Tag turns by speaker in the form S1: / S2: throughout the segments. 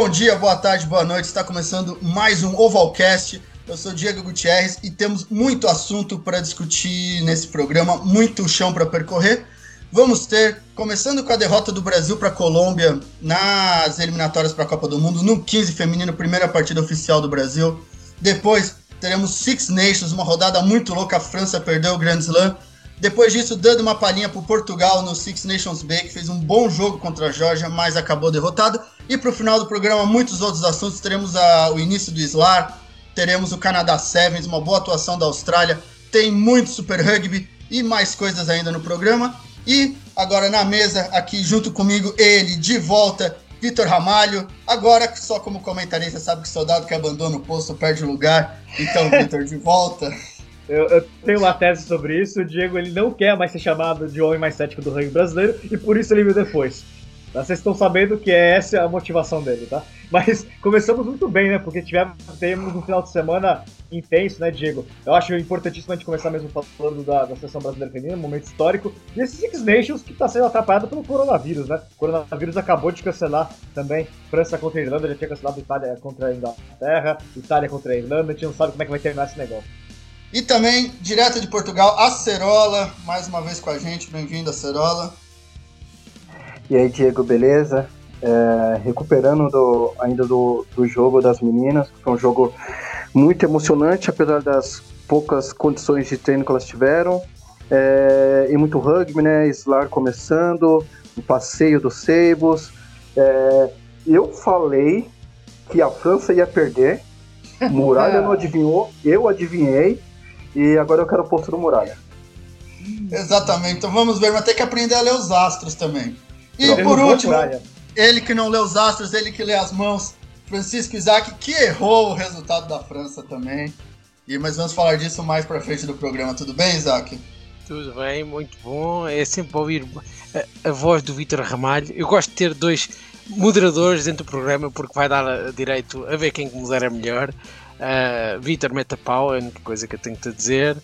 S1: Bom dia, boa tarde, boa noite. Está começando mais um Ovalcast. Eu sou Diego Gutierrez e temos muito assunto para discutir nesse programa, muito chão para percorrer. Vamos ter, começando com a derrota do Brasil para a Colômbia nas eliminatórias para a Copa do Mundo, no 15 feminino, primeira partida oficial do Brasil. Depois teremos Six Nations, uma rodada muito louca. A França perdeu o Grand Slam. Depois disso, dando uma palhinha para Portugal no Six Nations Bay, que fez um bom jogo contra a Georgia, mas acabou derrotado. E para o final do programa, muitos outros assuntos. Teremos a, o início do SLAR, teremos o Canadá Sevens, uma boa atuação da Austrália. Tem muito Super Rugby e mais coisas ainda no programa. E agora na mesa, aqui junto comigo, ele de volta, Vitor Ramalho. Agora, só como comentarista, sabe que soldado que abandona o posto perde o lugar. Então, Vitor, de volta.
S2: Eu, eu, tenho uma tese sobre isso. O Diego ele não quer mais ser chamado de homem mais cético do rugby brasileiro e por isso ele veio depois. Vocês estão sabendo que é essa a motivação dele, tá? Mas começamos muito bem, né? Porque tivemos temos um final de semana intenso, né, Diego? Eu acho importantíssimo a gente começar mesmo falando da, da seleção brasileira feminina, um momento histórico. E esse Six Nations que está sendo atrapalhado pelo coronavírus, né? O coronavírus acabou de cancelar também França contra a Irlanda, já tinha cancelado Itália contra a Inglaterra, Itália contra a Irlanda, a gente não sabe como é que vai terminar esse negócio.
S1: E também, direto de Portugal, a Cerola, mais uma vez com a gente. Bem-vindo, Cerola.
S3: E aí, Diego, beleza? É, recuperando do, ainda do, do jogo das meninas, que foi um jogo muito emocionante, apesar das poucas condições de treino que elas tiveram. É, e muito rugby, né? Slar começando, o passeio dos Seibos. É, eu falei que a França ia perder, Muralha não adivinhou, eu adivinhei, e agora eu quero o posto do Muralha.
S1: Exatamente, então vamos ver, mas tem que aprender a ler os astros também. E Pronto. por último, ele que não lê os astros, ele que lê as mãos, Francisco Isaac, que errou o resultado da França também. E, mas vamos falar disso mais pra frente do programa, tudo bem, Isaac?
S4: Tudo bem, muito bom. É sempre ouvir a, a voz do Vitor Ramalho. Eu gosto de ter dois moderadores dentro do programa porque vai dar direito a ver quem modera melhor. Uh, Vitor meta pau, é a única coisa que eu tenho que te dizer.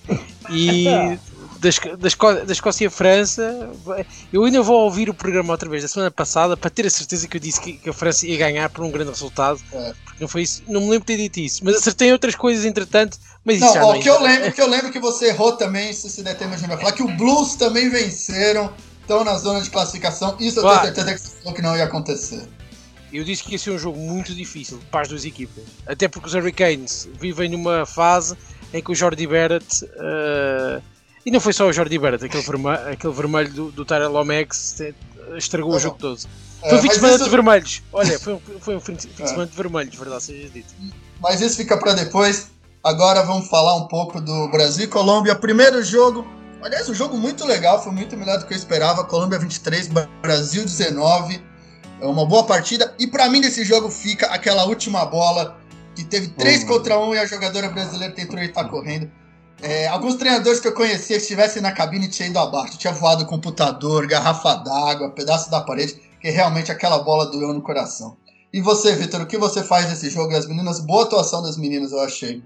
S4: E da, da, da Escócia e França, eu ainda vou ouvir o programa outra vez da semana passada para ter a certeza que eu disse que, que a França ia ganhar por um grande resultado. É. Porque não foi isso, não me lembro de ter dito isso, mas acertei outras coisas entretanto. Mas
S1: não, ó, que eu lembro que eu lembro que você errou também, se, se der tempo a gente vai falar, que o Blues também venceram, estão na zona de classificação. Isso eu tenho certeza que você falou que não ia acontecer.
S4: Eu disse que ia ser um jogo muito difícil para as duas equipas. Até porque os Hurricanes vivem numa fase em que o Jordi Barrett. Uh, e não foi só o Jordi Barrett, aquele, vermelho, aquele vermelho do, do Tyrell Lomax estragou o jogo todo. É, foi um fim de semana de vermelhos. Olha, foi um, foi um fim de é. semana de vermelhos, verdade seja dito.
S1: Mas isso fica para depois. Agora vamos falar um pouco do Brasil e Colômbia. Primeiro jogo. Aliás, um jogo muito legal, foi muito melhor do que eu esperava. Colômbia 23, Brasil 19 é uma boa partida. E para mim, desse jogo fica aquela última bola que teve 3 uhum. contra 1 um, e a jogadora brasileira tentou estar correndo. É, alguns treinadores que eu conhecia, se estivessem na cabine, tinha ido abaixo. Tinha voado computador, garrafa d'água, pedaço da parede, que realmente aquela bola doeu no coração. E você, Vitor, o que você faz nesse jogo? As meninas, boa atuação das meninas, eu achei.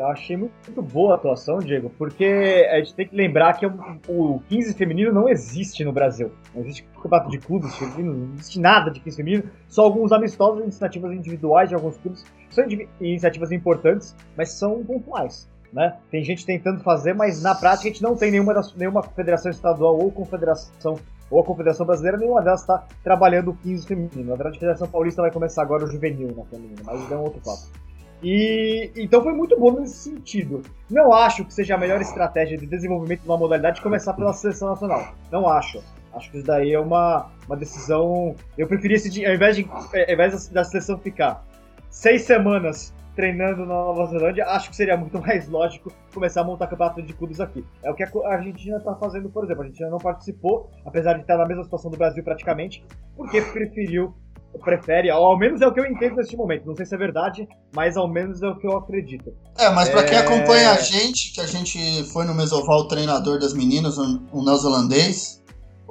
S2: Eu achei muito boa a atuação, Diego, porque a gente tem que lembrar que o 15 feminino não existe no Brasil. Não existe campeonato de clubes feminino, não existe nada de 15 feminino, só alguns amistosos, iniciativas individuais de alguns clubes. São iniciativas importantes, mas são pontuais. Né? Tem gente tentando fazer, mas na prática a gente não tem nenhuma, das, nenhuma federação estadual ou confederação ou a Confederação Brasileira, nenhuma delas está trabalhando o 15 feminino. Na verdade, a Federação Paulista vai começar agora o juvenil na feminina, mas é um outro papo. E então foi muito bom nesse sentido. Não acho que seja a melhor estratégia de desenvolvimento de uma modalidade começar pela seleção nacional. Não acho. Acho que isso daí é uma, uma decisão. Eu preferia esse ao invés, de, ao invés da seleção ficar seis semanas treinando na Nova Zelândia, acho que seria muito mais lógico começar a montar campeonato de clubes aqui. É o que a Argentina está fazendo, por exemplo. A Argentina não participou, apesar de estar na mesma situação do Brasil praticamente, porque preferiu prefere, ao menos é o que eu entendo neste momento. Não sei se é verdade, mas ao menos é o que eu acredito.
S1: É, mas para é... quem acompanha a gente, que a gente foi no Mesoval, o treinador das meninas, um neozelandês,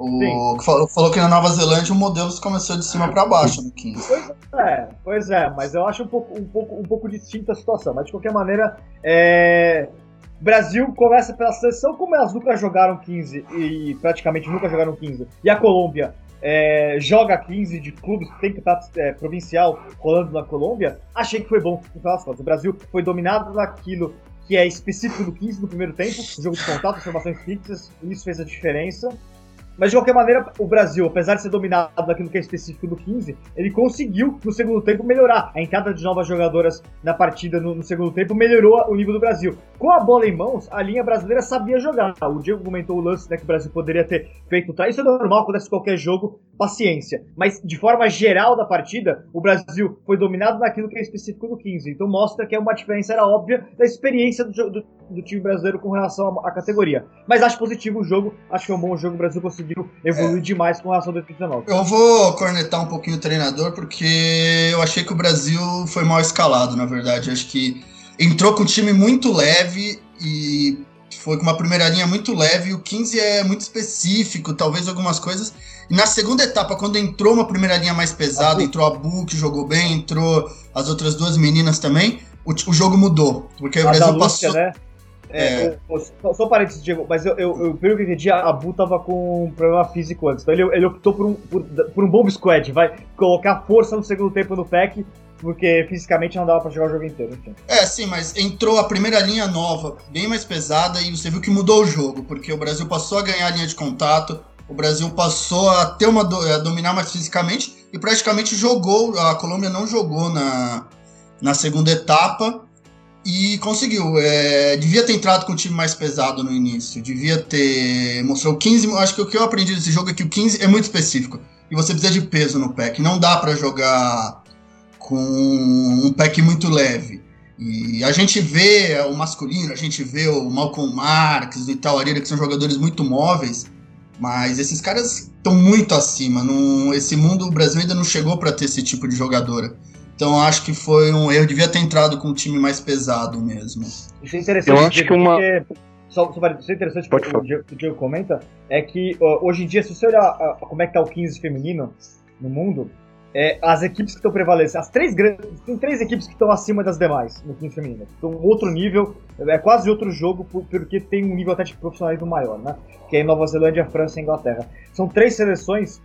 S1: o, falou, falou, que na Nova Zelândia o modelo começou de cima para baixo no 15.
S2: Pois é, pois é, mas eu acho um pouco, um pouco, um pouco distinta a situação. Mas de qualquer maneira, é... Brasil começa pela seleção, como elas nunca jogaram 15 e praticamente nunca jogaram 15, e a Colômbia é, joga 15 de clubes, tem campeonato é, provincial rolando na Colômbia, achei que foi bom. O Brasil foi dominado naquilo que é específico do 15 no primeiro tempo, jogo de contato, formações fixas, isso fez a diferença. Mas de qualquer maneira, o Brasil, apesar de ser dominado naquilo que é específico do 15, ele conseguiu no segundo tempo melhorar. A entrada de novas jogadoras na partida no, no, segundo tempo melhorou o nível do Brasil. Com a bola em mãos, a linha brasileira sabia jogar. O Diego comentou o lance né, que o Brasil poderia ter feito. Tá? Isso é normal, acontece em qualquer jogo, paciência. Mas de forma geral da partida, o Brasil foi dominado naquilo que é específico do 15. Então mostra que é uma diferença era óbvia da experiência do, do, do time brasileiro com relação à, à categoria. Mas acho positivo o jogo, acho que é um bom jogo. O Brasil conseguiu evoluir é. demais com relação ao 2019.
S1: Eu vou cornetar um pouquinho o treinador, porque eu achei que o Brasil foi mal escalado, na verdade. acho que entrou com um time muito leve e foi com uma primeira linha muito leve. O 15 é muito específico, talvez algumas coisas. E na segunda etapa, quando entrou uma primeira linha mais pesada, a entrou a Bu, que jogou bem, entrou as outras duas meninas também, o, o jogo mudou. Porque o Brasil Lúcia, passou. Né?
S2: É, é. só, só um parênteses, Diego, mas eu, eu, eu, pelo que eu entendi, a Bu tava com um problema físico antes. Então ele, ele optou por um, por, por um bomb squad, vai colocar força no segundo tempo no pack, porque fisicamente não dava pra jogar o jogo inteiro. Enfim.
S1: É, sim, mas entrou a primeira linha nova, bem mais pesada, e você viu que mudou o jogo, porque o Brasil passou a ganhar a linha de contato, o Brasil passou a ter uma a dominar mais fisicamente e praticamente jogou. A Colômbia não jogou na, na segunda etapa e conseguiu. É, devia ter entrado com o time mais pesado no início. Devia ter. Mostrou 15. Acho que o que eu aprendi desse jogo é que o 15 é muito específico. E você precisa de peso no pack. Não dá para jogar com um pack muito leve. E a gente vê o masculino, a gente vê o Malcolm Marx, o Itauareira, que são jogadores muito móveis. Mas esses caras estão muito acima. Num, esse mundo, o Brasil ainda não chegou para ter esse tipo de jogadora. Então acho que foi um erro. Devia ter entrado com um time mais pesado mesmo.
S2: Isso é interessante. Eu acho que uma. Só, só isso é interessante Pode que o Diego, o Diego comenta, é que hoje em dia, se você olhar uh, como é que tá o 15 feminino no mundo, é, as equipes que estão prevalecendo, as três grandes, tem três equipes que estão acima das demais no 15 feminino. Então, outro nível, é quase outro jogo, porque tem um nível até de profissionalismo maior, né? Que é Nova Zelândia, França e Inglaterra. São três seleções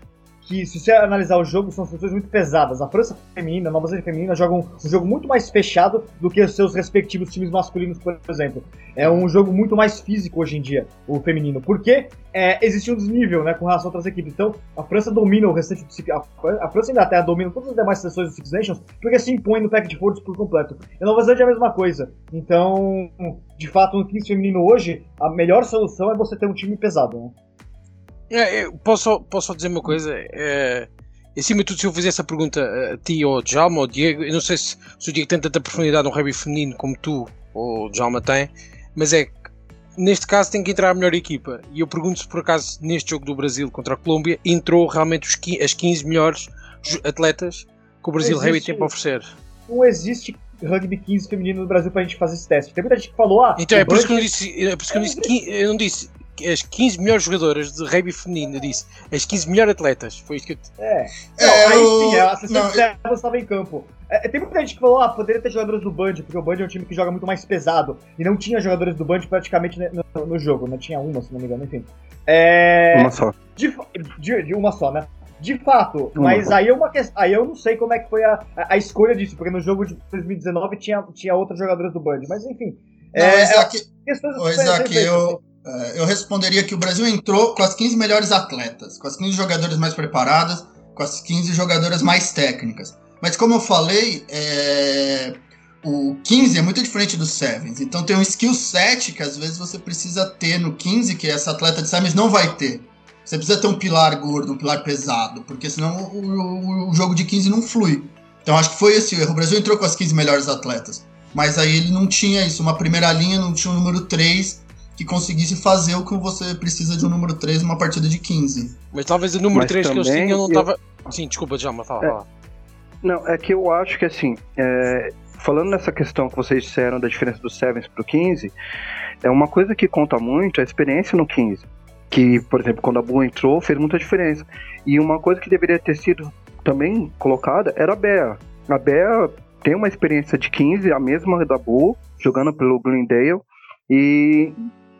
S2: que, se você analisar o jogo, são seleções muito pesadas. A França feminina, a Nova Zelândia feminina jogam um jogo muito mais fechado do que os seus respectivos times masculinos, por exemplo. É um jogo muito mais físico hoje em dia, o feminino. Porque é, existe um desnível né, com relação a outras equipes. Então, a França domina o restante do Six, a, França e a Inglaterra dominam todas as demais seleções do Six Nations porque se impõe no pack de forças por completo. E a Nova Zelândia é a mesma coisa. Então, de fato, no 15 feminino hoje, a melhor solução é você ter um time pesado. Né?
S4: É, posso, posso dizer uma coisa? É, acima de tudo, se eu fizer essa pergunta a ti ou ao Djalma ou ao Diego, eu não sei se, se o Diego tem tanta profundidade no rugby feminino como tu ou o Djalma tem, mas é que neste caso tem que entrar a melhor equipa. E eu pergunto se por acaso neste jogo do Brasil contra a Colômbia entrou realmente os, as 15 melhores atletas que o Brasil Rugby tem para oferecer.
S2: Não existe rugby 15 feminino no Brasil para a gente fazer esse teste. Tem muita gente que falou, ah.
S4: Então é por isso que eu não disse, é por isso que eu, disse, eu não disse as 15 melhores jogadoras de rugby feminino, eu disse. As 15 melhores atletas. Foi isso que eu.
S2: É. Não, é, aí sim, a de eu... estava em campo. É, tem muita gente que falou, ah, poderia ter jogadores do Band, porque o Band é um time que joga muito mais pesado. E não tinha jogadores do Band praticamente no, no jogo, né? Tinha uma, se não me engano, enfim. É...
S3: Uma só.
S2: De, de, de, uma só, né? De fato, uma mas aí, é uma aí eu não sei como é que foi a, a, a, escolha disso, porque no jogo de 2019 tinha, tinha outras jogadoras do Band, mas enfim.
S1: Não, é, Isaac, é, questões Isaac eu, é, eu responderia que o Brasil entrou com as 15 melhores atletas, com as 15 jogadoras mais preparadas, com as 15 jogadoras mais técnicas. Mas como eu falei, é... o 15 é muito diferente do Sevens. Então tem um skill set que às vezes você precisa ter no 15, que essa atleta de Sevens não vai ter. Você precisa ter um pilar gordo, um pilar pesado, porque senão o, o, o jogo de 15 não flui. Então acho que foi esse o erro. O Brasil entrou com as 15 melhores atletas. Mas aí ele não tinha isso. Uma primeira linha, não tinha o número 3 que conseguisse fazer o que você precisa de um número 3 numa partida de 15.
S4: Mas talvez o número mas 3 que eu tinha não tava. Eu... Sim, desculpa, Djalma, fala,
S3: é...
S4: fala.
S3: Não, é que eu acho que assim, é... falando nessa questão que vocês disseram da diferença do Sevens pro 15, é uma coisa que conta muito a experiência no 15. Que, por exemplo, quando a Boa entrou, fez muita diferença. E uma coisa que deveria ter sido também colocada era a Bea. A Bea tem uma experiência de 15, a mesma da Boa, jogando pelo Glendale. E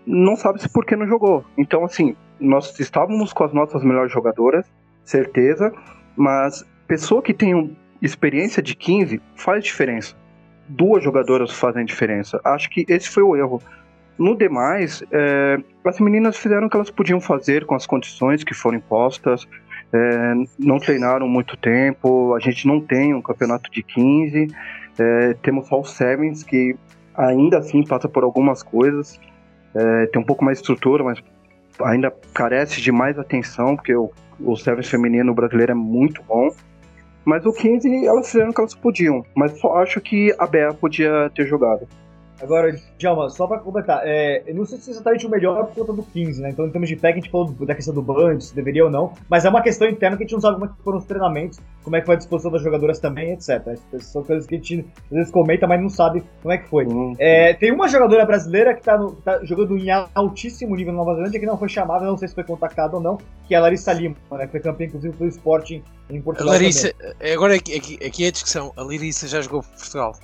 S3: não sabe-se por que não jogou. Então, assim, nós estávamos com as nossas melhores jogadoras, certeza, mas pessoa que tem experiência de 15 faz diferença. Duas jogadoras fazem diferença. Acho que esse foi o erro. No demais, é, as meninas fizeram o que elas podiam fazer com as condições que foram impostas. É, não treinaram muito tempo. A gente não tem um campeonato de 15. É, temos só o Sevens, que ainda assim passa por algumas coisas. É, tem um pouco mais de estrutura, mas ainda carece de mais atenção, porque o, o Sevens feminino brasileiro é muito bom. Mas o 15, elas fizeram o que elas podiam. Mas só acho que a Bea podia ter jogado.
S2: Agora, Djalma, só pra completar, é, eu não sei se é exatamente o melhor por conta do 15, né? Então, em termos de pack, a gente falou da questão do band, se deveria ou não, mas é uma questão interna que a gente não sabe como é que foram os treinamentos, como é que foi a disposição das jogadoras também, etc. São coisas que a gente às vezes comenta, mas não sabe como é que foi. Uhum. É, tem uma jogadora brasileira que tá, no, tá, jogando em altíssimo nível na Nova Zelândia, que não foi chamada, não sei se foi contactada ou não, que é a Larissa Lima, né? Que foi campeã, inclusive, pelo Sporting em Portugal.
S4: A Larissa, também. agora aqui, aqui, aqui é a discussão, a Larissa já jogou por Portugal.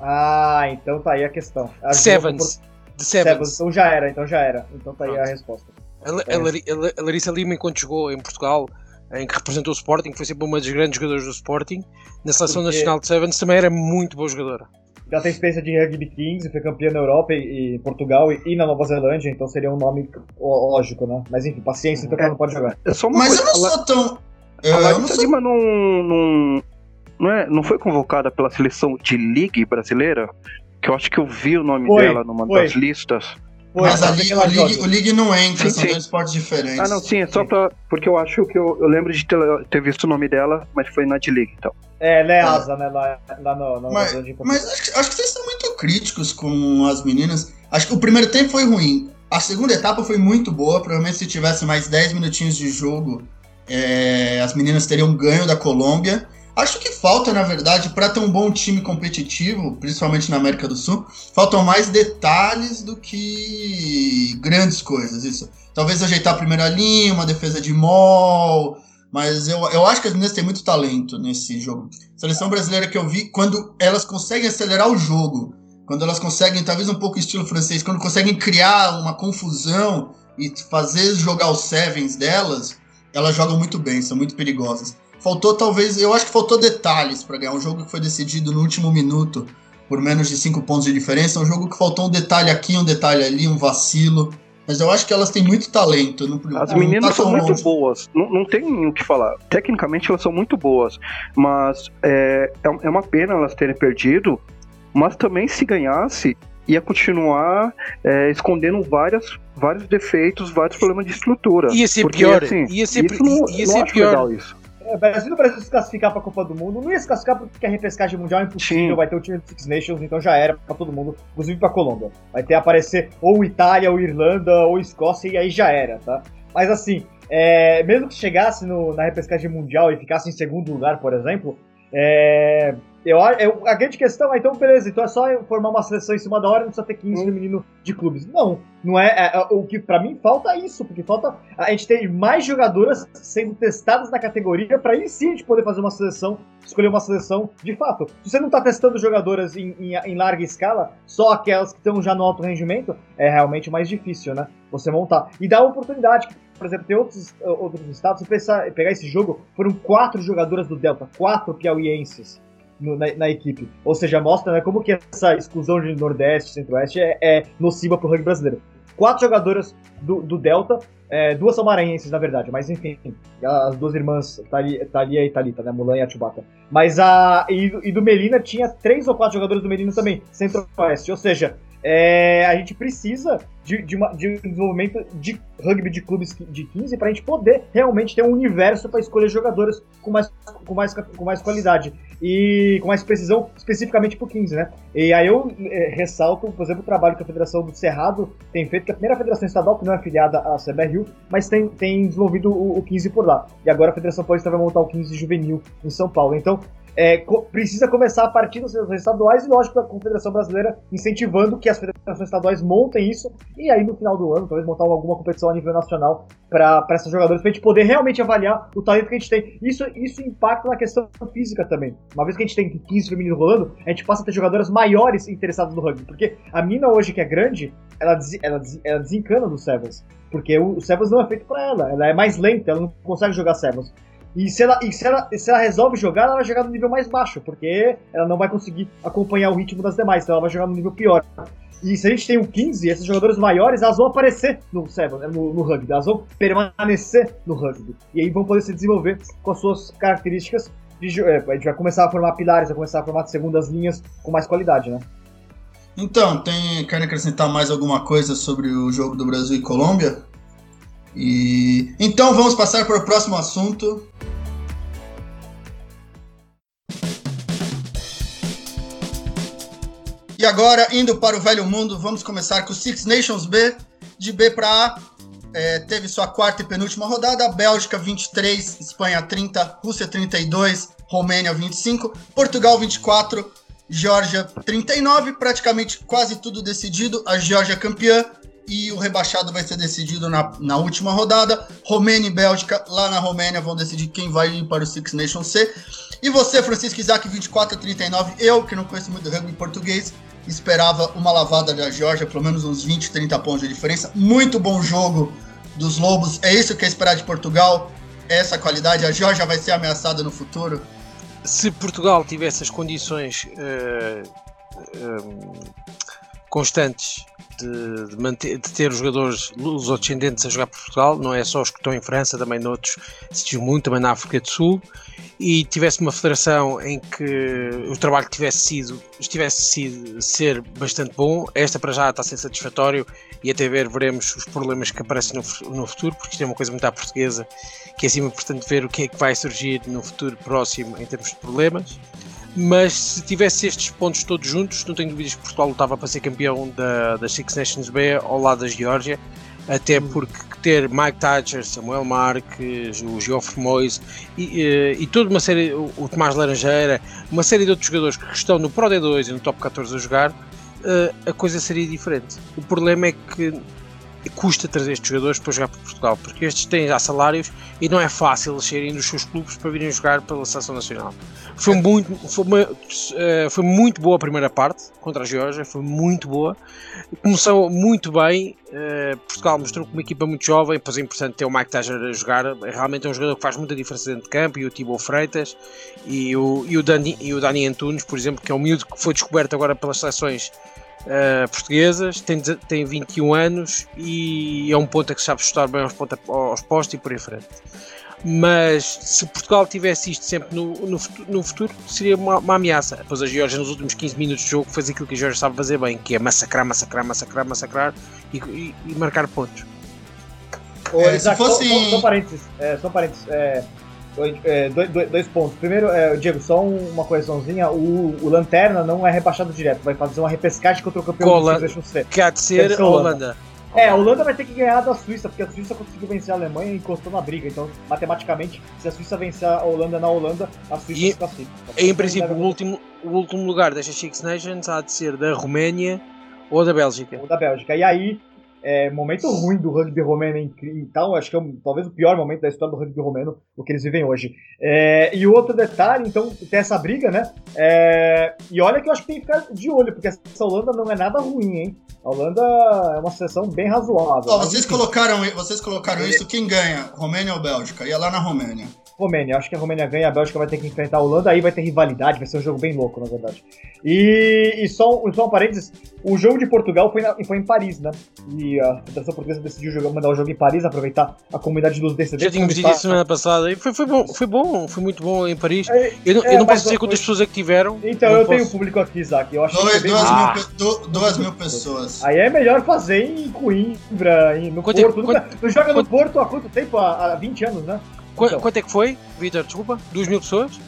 S2: Ah, então tá aí a questão.
S4: A Sevens.
S2: De Sevens. Sevens. Então já era, então já era. Então tá aí Pronto. a resposta.
S4: A, a, a, Larissa Lima, enquanto jogou em Portugal, em que representou o Sporting, foi sempre uma das grandes jogadoras do Sporting. Na seleção Porque... nacional de Sevens também era muito boa jogadora.
S2: Já tem experiência de rugby 15, foi campeã na Europa e, e Portugal e, e, na Nova Zelândia, então seria um nome lógico, né? Mas enfim, paciência, então é, ela não pode jogar.
S1: É só uma Mas coisa, eu não sou tão.
S3: Eu, a Larissa sou... Lima não, não, é, não foi convocada pela seleção de League brasileira? Que eu acho que eu vi o nome foi, dela numa foi. das listas.
S1: Mas a League, o, League, o League não entra, sim, são sim. dois esportes diferentes.
S3: Ah, não, sim, é só pra. Porque eu acho que eu, eu lembro de ter, ter, visto o nome dela, mas foi na D-League, então.
S2: É, Leasa, é. né? Lá, lá no, no
S1: Mas, mas acho, acho, que vocês são muito críticos com as meninas. Acho que o primeiro tempo foi ruim. A segunda etapa foi muito boa. Provavelmente se tivesse mais 10 minutinhos de jogo, é, as meninas teriam ganho da Colômbia. Acho que falta, na verdade, para ter um bom time competitivo, principalmente na América do Sul, faltam mais detalhes do que grandes coisas. Isso. Talvez ajeitar a primeira linha, uma defesa de mol, mas eu, eu acho que as meninas têm muito talento nesse jogo. seleção brasileira que eu vi, quando elas conseguem acelerar o jogo, quando elas conseguem, talvez um pouco estilo francês, quando conseguem criar uma confusão e fazer jogar os sevens delas, elas jogam muito bem, são muito perigosas. Faltou talvez, eu acho que faltou detalhes para ganhar um jogo que foi decidido no último minuto por menos de 5 pontos de diferença. É um jogo que faltou um detalhe aqui, um detalhe ali, um vacilo. Mas eu acho que elas têm muito talento.
S3: No, As meninas são muito longe. boas, não, não tem o que falar. Tecnicamente elas são muito boas, mas é, é, é uma pena elas terem perdido. Mas também se ganhasse, ia continuar é, escondendo várias, vários defeitos, vários problemas de estrutura.
S4: Ia ser porque, pior. Assim, ia ser, não, ia ser pior.
S2: isso. É, o Brasil, o Brasil se classificar pra Copa do Mundo, não ia se classificar porque a repescagem mundial é impossível, Sim. vai ter o time do Six Nations, então já era pra todo mundo, inclusive pra Colômbia. Vai ter aparecer ou Itália, ou Irlanda, ou Escócia, e aí já era, tá? Mas assim, é, mesmo que chegasse no, na repescagem mundial e ficasse em segundo lugar, por exemplo, é, eu, eu, a grande questão é, então, beleza, então é só formar uma seleção em cima da hora, não precisa ter 15 feminino de clubes. Não, não é, é, é o que para mim falta é isso, porque falta a gente ter mais jogadoras sendo testadas na categoria para aí sim a gente poder fazer uma seleção, escolher uma seleção de fato. Se você não tá testando jogadoras em, em, em larga escala, só aquelas que estão já no alto rendimento, é realmente mais difícil, né? Você montar. E dá uma oportunidade, por exemplo, tem outros, outros estados, se pensar, pegar esse jogo, foram quatro jogadoras do Delta, quatro piauienses no, na, na, equipe. Ou seja, mostra né, como que essa exclusão de Nordeste, Centro-Oeste é, é nociva pro rugby brasileiro. Quatro jogadoras do, do Delta, é, duas são maranhenses, na verdade, mas enfim, as duas irmãs, Thalia e Thalita, né, Mulan e a Chewbacca. Mas a. E, e do Melina tinha três ou quatro jogadores do Melina também, Centro-Oeste. Ou seja, é, a gente precisa de, de, uma, de, um desenvolvimento de rugby de clubes de 15 para a gente poder realmente ter um universo para escolher jogadores com mais, com, mais, com mais qualidade e com mais precisão, especificamente para o 15, né? E aí eu é, ressalto, por exemplo, o trabalho que a Federação do Cerrado tem feito, que é a primeira federação estadual, que não é afiliada à CBRU, mas tem, tem desenvolvido o, o 15 por lá. E agora a Federação Paulista vai montar o 15 juvenil em São Paulo. Então, é, precisa começar a partir dos estaduais e, lógico, a Confederação Brasileira incentivando que as federações estaduais montem isso e aí no final do ano, talvez montar alguma competição a nível nacional para esses jogadores, pra gente poder realmente avaliar o talento que a gente tem. Isso, isso impacta na questão física também. Uma vez que a gente tem 15 femininos rolando, a gente passa a ter jogadoras maiores interessadas no rugby, porque a mina hoje que é grande, ela, des, ela, des, ela desencana do Sevens. Porque o, o Sevens não é feito para ela, ela é mais lenta, ela não consegue jogar Sevens. E se ela, e se ela, se ela resolve jogar, ela vai jogar no nível mais baixo, porque ela não vai conseguir acompanhar o ritmo das demais, então ela vai jogar no nível pior. E se a gente tem um 15, esses jogadores maiores, elas vão aparecer no, no, no rugby, elas vão permanecer no rugby. E aí vão poder se desenvolver com as suas características. De, é, a gente vai começar a formar pilares, vai começar a formar segundas linhas com mais qualidade, né?
S1: Então, tem, querem acrescentar mais alguma coisa sobre o jogo do Brasil e Colômbia? E então vamos passar para o próximo assunto. E agora, indo para o velho mundo, vamos começar com o Six Nations B, de B para A. É, teve sua quarta e penúltima rodada, Bélgica 23, Espanha 30, Rússia 32, Romênia 25, Portugal 24, Geórgia 39, praticamente quase tudo decidido, a Geórgia campeã, e o rebaixado vai ser decidido na, na última rodada. Romênia e Bélgica, lá na Romênia, vão decidir quem vai ir para o Six Nations C. E você, Francisco Isaac, 24 a 39, eu, que não conheço muito rugby português, esperava uma lavada da Georgia, pelo menos uns 20, 30 pontos de diferença. Muito bom jogo dos Lobos, é isso que é esperar de Portugal, essa qualidade. A Georgia vai ser ameaçada no futuro?
S4: Se Portugal tivesse as condições uh, uh, constantes de, de, manter, de ter os jogadores lusodescendentes a jogar por Portugal, não é só os que estão em França, também noutros sítios muito, também na África do Sul, e tivesse uma federação em que o trabalho tivesse sido, tivesse sido ser bastante bom, esta para já está a ser satisfatório e até ver veremos os problemas que aparecem no, no futuro, porque isto é uma coisa muito à portuguesa, que é sempre importante ver o que é que vai surgir no futuro próximo em termos de problemas. Mas se tivesse estes pontos todos juntos, não tenho dúvidas que Portugal lutava para ser campeão da, da Six Nations B ao lado da Geórgia, até hum. porque ter Mike Thatcher, Samuel Marques, o Geoffrey Moyes e, e, e, toda uma série, o, o Tomás Laranjeira, uma série de outros jogadores que estão no Pro D2 e no Top 14 a jogar, uh, a coisa seria diferente. O problema é que custa trazer estes jogadores para jogar para Portugal, porque estes têm já salários e não é fácil eles saírem dos seus clubes para virem jogar pela seleção nacional. Foi muito, foi, uma, eh, foi muito boa a primeira parte contra a Geórgia, foi muito boa. Começou muito bem. Eh, Portugal mostrou que uma equipa muito jovem, pois é importante ter o Mike Tajer a jogar. Realmente é um jogador que faz muita diferença dentro de campo. E o Tibo Freitas e o, e o, Dani, e o Dani Antunes, por exemplo, que é um miúdo que foi descoberto agora pelas seleções uh, portuguesas, tem, tem 21 anos e é um ponta que sabe chutar bem aos, ponta, aos postos e por aí frente. Mas se Portugal tivesse isto sempre no, no, no futuro, seria uma, uma, ameaça. Pois a Geórgia, nos últimos 15 minutos de jogo, fez aquilo que a Geórgia sabe fazer bem, que é massacrar, massacrar, massacrar, massacrar e, e, e marcar pontos.
S2: é, Isaac, se fosse... só, só, só parênteses, é, só parênteses é, é, dois, dois, pontos. Primeiro, é, Diego, só uma correçãozinha: o, o, Lanterna não é rebaixado direto, vai fazer uma repescagem contra o campeão
S4: Cola, do Season C. Que há de ser a Holanda. Holanda.
S2: É, a Holanda vai ter que ganhar da Suíça, porque a Suíça conseguiu vencer a Alemanha e encostou na briga. Então, matematicamente, se a Suíça vencer a Holanda na Holanda, a Suíça e, se classifica.
S4: Em princípio, o último, o último lugar destas Six Nations há de ser da Roménia ou da Bélgica.
S2: Ou da Bélgica. E aí, é, momento ruim do rugby romeno então acho que é um, talvez o pior momento da história do rugby romeno o que eles vivem hoje. É, e outro detalhe então tem essa briga né? É, e olha que eu acho que tem que ficar de olho porque essa Holanda não é nada ruim hein? A Holanda é uma seleção bem razoável.
S1: Oh, vocês colocaram vocês colocaram isso quem ganha? Romênia ou Bélgica? Ia lá na Romênia
S2: Romênia. Acho que a Romênia ganha, a Bélgica vai ter que enfrentar a Holanda, aí vai ter rivalidade, vai ser um jogo bem louco, na verdade. E, e só, só um parênteses, o jogo de Portugal foi, na, foi em Paris, né? E a Federação Portuguesa decidiu jogar, mandar o jogo em Paris, aproveitar a comunidade dos descendentes.
S4: Já tínhamos dito isso semana passada, e foi, foi, bom, foi bom, foi muito bom em Paris. É, eu, não, é, eu não posso dizer quantas pessoas é que tiveram.
S2: Então, eu, tenho público aqui, Isaac. Eu acho
S1: dois, duas, ah. mil, duas mil pessoas.
S2: Aí é melhor fazer em Coimbra, no quanto Porto. É, quanto, não joga no Porto há quanto tempo? Há, há 20 anos, né?
S4: Então, quanto é que foi, Vitor? Desculpa? 2 mil pessoas?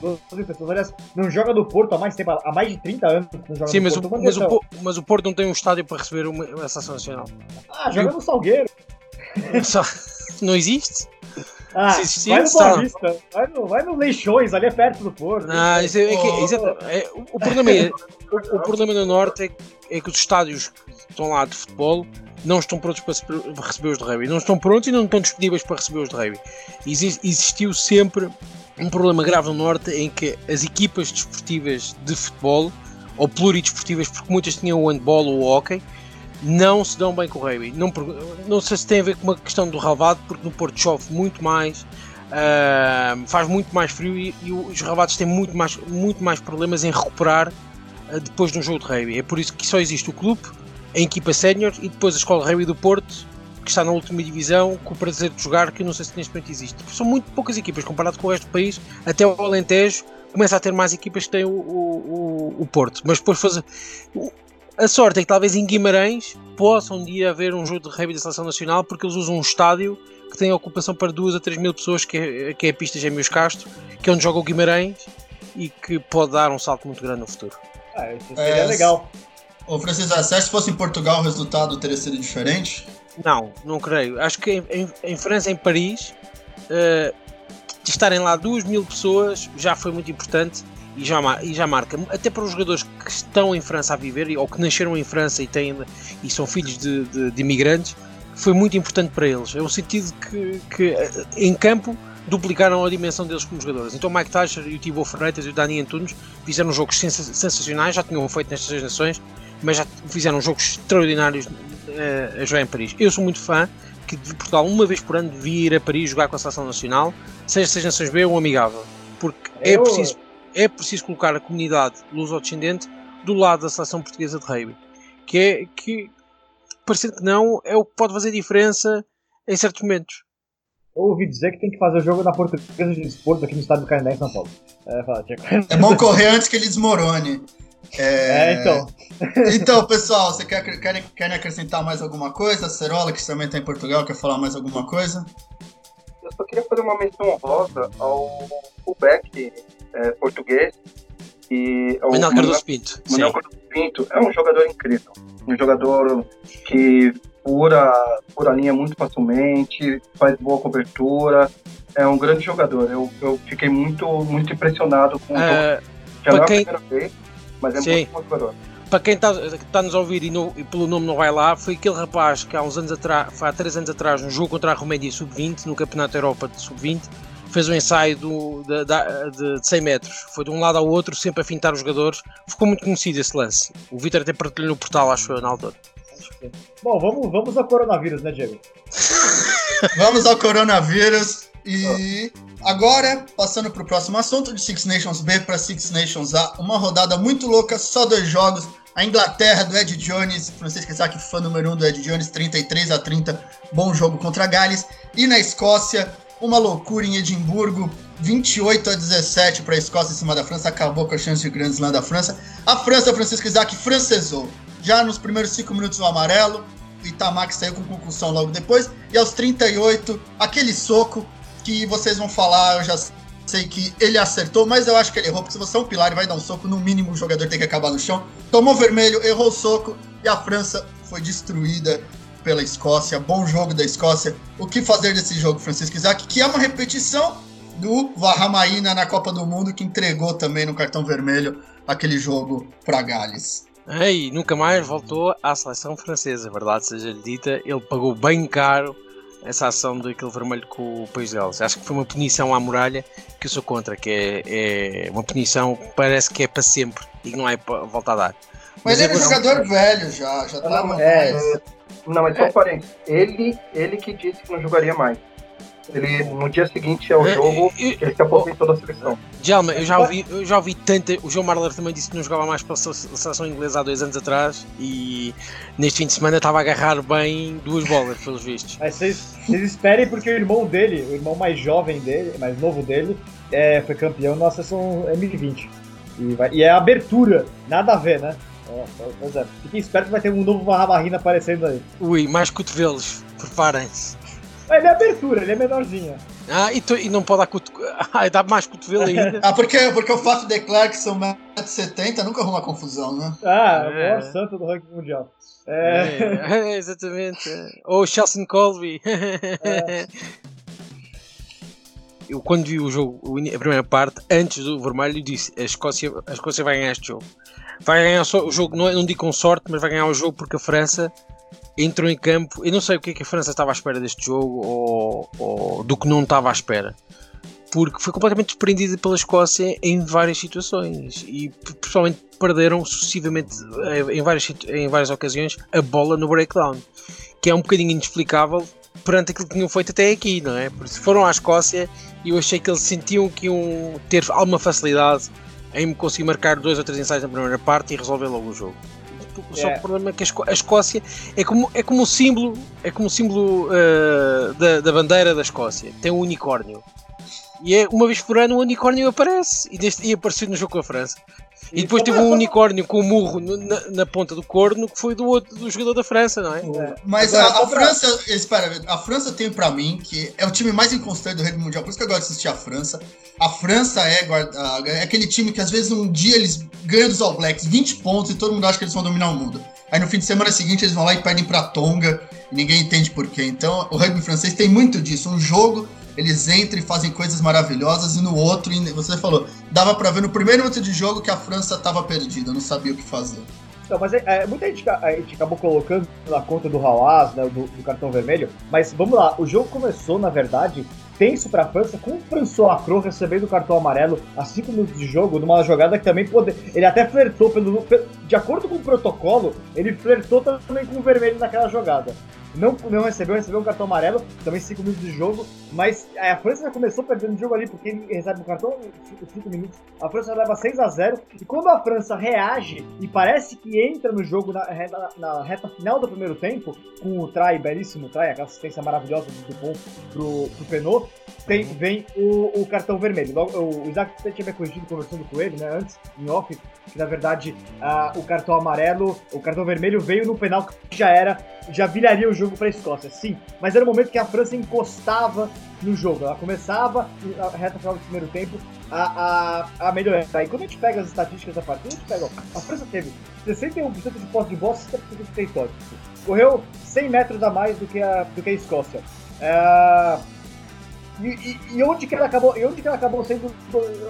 S2: 12 pessoas. Aliás, não joga no Porto há mais tempo, há mais de 30 anos
S4: não joga Sim, no mas Porto. O, mas, o, mas o Porto não tem um estádio para receber uma, uma seleção nacional.
S2: Ah, joga no Salgueiro.
S4: Só, não existe?
S2: Ah,
S4: Se existir,
S2: vai no Vista, vai no, vai no Leixões, ali é perto do Porto.
S4: Não, isso é, é que- isso é- é- o, problema é, o, o problema no Norte é, é que os estádios que estão lá de futebol não estão prontos para, receber os de rugby. Não estão prontos e não estão disponíveis para receber os de rugby. Exi- existiu sempre um problema grave no Norte em que as equipas desportivas de futebol, ou pluridesportivas, porque muitas tinham o handball ou o hockey, não se dão bem com o rugby. Não, não sei se tem a ver com uma questão do relvado, porque no Porto chove muito mais, ah, faz muito mais frio e, e os ravados têm muito mais, muito mais problemas em recuperar ah, depois de um jogo de rugby. É por isso que só existe o clube, a equipa sénior e depois a escola de rugby do Porto, que está na última divisão, com o prazer de jogar, que eu não sei se neste momento existe. São muito poucas equipas comparado com o resto do país, até o Alentejo começa a ter mais equipas que tem o, o, o- o Porto. Mas depois fazer. A sorte é que talvez em Guimarães possa um dia haver um jogo de rugby da seleção nacional porque eles usam um estádio que tem ocupação para 2 a 3 mil pessoas, que é, que é a pista Gêmeos Castro, que é onde joga o Guimarães e que pode dar um salto muito grande no futuro.
S2: Ah, isso seria
S1: É,
S2: legal.
S1: Ô, Francisco, você acha que se fosse em Portugal o resultado teria sido diferente?
S4: Não, não creio. Acho que em, em- França, em Paris, de estarem lá 2 mil pessoas já foi muito importante e já, e já marca. Até para os jogadores que estão em França a viver ou que nasceram em França e, têm, e são filhos de, de- de imigrantes, foi muito importante para eles. É o sentido que, que eh, em campo duplicaram a dimensão deles como jogadores. Então Mike Tyson e o Thibaut Freitas e o Dani Antunes fizeram jogos sensa- sensacionais, já tinham feito nestas nações, mas já fizeram jogos extraordinários eh, a jogar em Paris. Eu sou muito fã que de Portugal uma vez por ano devia ir a Paris jogar com a seleção nacional, seja seis nações B ou amigável, porque é
S2: Eu-
S4: preciso é preciso colocar a comunidade luso-descendente do lado da seleção portuguesa de rugby, que é que parecendo que não é o que pode fazer diferença em certos momentos.
S2: Eu ouvi dizer que tem que fazer o jogo na Portuguesa de Desporto aqui no estádio do Canindé em São Paulo. É, fala.
S1: É bom correr antes que ele desmorone.
S2: É, então.
S1: Então, pessoal, você quer, quer, quer acrescentar mais alguma coisa? A Cerola, que também está em Portugal, quer falar mais alguma coisa?
S3: Eu só queria fazer uma menção honrosa ao fullback é, português. E ao
S4: Manuel Cardoso Pinto.
S3: Manuel Cardoso Pinto é um jogador incrível. Um jogador que pura, pura linha muito facilmente, faz boa cobertura. É um grande jogador. Eu, eu fiquei muito, muito impressionado com o jogo.
S4: Ah,
S3: Já não é a primeira vez, mas é
S4: Sim.
S3: muito bom jogador.
S4: Para quem está tá nos a ouvir e, não- e pelo nome não vai lá, foi aquele rapaz que há uns anos atrás, foi há 3 anos atrás, no jogo contra a Roménia Sub-20, no Campeonato da Europa de Sub-20, fez um ensaio do, da- de, de 100 metros. Foi de um lado ao outro, sempre a fintar os jogadores. Ficou muito conhecido esse lance. O Vitor até partilhou no portal, acho eu, na altura.
S2: Bom, vamos, vamos ao coronavírus, né, Diego?
S1: Vamos ao coronavírus e agora, passando para o próximo assunto, de Six Nations B para Six Nations A, uma rodada muito louca, só dois jogos. A Inglaterra do Ed Jones, Francisco Isaac, fã número 1 um do Ed Jones, 33 a 30, bom jogo contra Gales. E na Escócia, uma loucura em Edimburgo, 28 a 17 para a Escócia em cima da França, acabou com a chance de Grand Slam da França. A França, Francisco Isaac, francesou. Já nos primeiros 5 minutos o amarelo, Itamar que saiu com concussão logo depois. E aos 38, aquele soco que vocês vão falar, eu já sei que ele acertou, mas eu acho que ele errou, porque se você é um pilar e vai dar um soco, no mínimo o jogador tem que acabar no chão. Tomou vermelho, errou o soco e a França foi destruída pela Escócia. Bom jogo da Escócia. O que fazer desse jogo, Francisco Isaac? Que é uma repetição do Vahamaína na Copa do Mundo, que entregou também no cartão vermelho aquele jogo para Gales.
S4: E nunca mais voltou à seleção francesa, verdade seja dita. Ele pagou bem caro essa ação daquele vermelho com o país deles. Acho que foi uma punição à muralha que eu sou contra, que é, é uma punição que parece que é para sempre e que não é para voltar a dar.
S1: Mas,
S4: Mas
S1: ele é
S4: eu-
S1: jogador velho já, já tá
S3: Não,
S1: mais.
S2: é,
S3: Não, mas só um parênteses. Ele, ele que disse que não jogaria mais. Ele, no dia seguinte ao
S4: É,
S3: jogo,
S4: eu-
S3: ele se aposentou da seleção.
S4: Djalma, eu já ouvi, eu já ouvi tanta. O João Marler também disse que não jogava mais pela se- seleção inglesa há dois anos atrás e neste fim de semana estava a agarrar bem duas bolas, pelos vistos.
S2: Mas vocês, vocês esperem porque o irmão dele, o irmão mais jovem dele, mais novo dele, é, foi campeão na seleção M20. E, vai- e é a abertura, nada a ver, né? É, pois é. Fiquem espertos que vai ter um novo Barrabarrina aparecendo aí.
S4: Ui, mais cotovelos, preparem-se.
S2: Ele é abertura, ele é menorzinho.
S4: Ah, e, tu- e não pode dar cotovelo. Ah, dá mais cotovelo ainda.
S1: Ah, porque, porque o fato de Clark são 1,70m nunca arruma confusão, né?
S2: Ah,
S4: É.
S2: o maior santo do ranking mundial. É.
S4: É, exatamente. Ou Chelsea Colby. eu quando vi o jogo, a primeira parte, antes do vermelho, disse a Escócia, a Escócia vai ganhar este jogo. Vai ganhar o jogo, não, é, não digo com sorte, mas vai ganhar o jogo porque a França entrou em campo. Eu não sei o que é que a França estava à espera deste jogo ou, ou do que não estava à espera. Porque foi completamente desprendida pela Escócia em várias situações e pessoalmente perderam sucessivamente eh, em várias, em várias ocasiões a bola no breakdown, que é um bocadinho inexplicável perante aquilo que tinham feito até aqui, não é? Porque foram à Escócia e eu achei que eles sentiam que iam ter alguma facilidade em conseguir marcar dois ou três ensaios na primeira parte e resolver logo o jogo. Só é. o problema é que a Escócia é como, é como o símbolo, é como o símbolo uh, da, da bandeira da Escócia. Tem um unicórnio. E é uma vez por ano o unicórnio aparece. E, deste, e apareceu no jogo com a França. E depois teve um unicórnio com o um murro na, na, ponta do corno que foi do outro do jogador da França, não é? é.
S1: Mas a, a França, espera, a França tem para mim que é o time mais inconstante do rugby mundial, por isso que eu gosto de assistir a França. A França é, é aquele time que às vezes um dia eles ganham dos All Blacks 20 pontos e todo mundo acha que eles vão dominar o mundo. Aí no fim de semana seguinte eles vão lá e perdem pra Tonga e ninguém entende por quê. Então o rugby francês tem muito disso. Um jogo eles entram e fazem coisas maravilhosas, e no outro, você falou, dava para ver no primeiro minuto de jogo que a França estava perdida, não sabia o que fazer.
S2: Não, mas é, é, muita gente, a gente acabou colocando na conta do Haas, né, do, do, cartão vermelho, mas vamos lá, o jogo começou, na verdade, tenso para a França, com o François Acro recebendo o cartão amarelo a 5 minutos de jogo, numa jogada que também pode. Ele até flertou, pelo, de acordo com o protocolo, ele flertou também com o vermelho naquela jogada não, não recebeu, recebeu um cartão amarelo, também 5 minutos de jogo, mas é, a França já começou perdendo o jogo ali, porque ele recebe um cartão 5 minutos, a França leva 6 a 0 e quando a França reage e parece que entra no jogo na, na, na reta final do primeiro tempo, com o try, belíssimo try, aquela assistência maravilhosa do Dupont pro, pro Penot, tem, vem o, o, cartão vermelho. Logo, o Isaac até tinha me corrigido conversando com ele, né, antes, em off, que na verdade o cartão amarelo, o cartão vermelho veio no penal que já era, já viraria o jogo para a Escócia, sim, mas era o momento que a França encostava no jogo, ela começava a reta final do primeiro tempo a, a, a melhorar. E quando a gente pega as estatísticas da partida, a gente pega, ó, a França teve 61% de posse de bola, 60% de território, correu 100 metros a mais do que a, do que a Escócia. É, e, e, e, onde que ela acabou, e onde que ela acabou sendo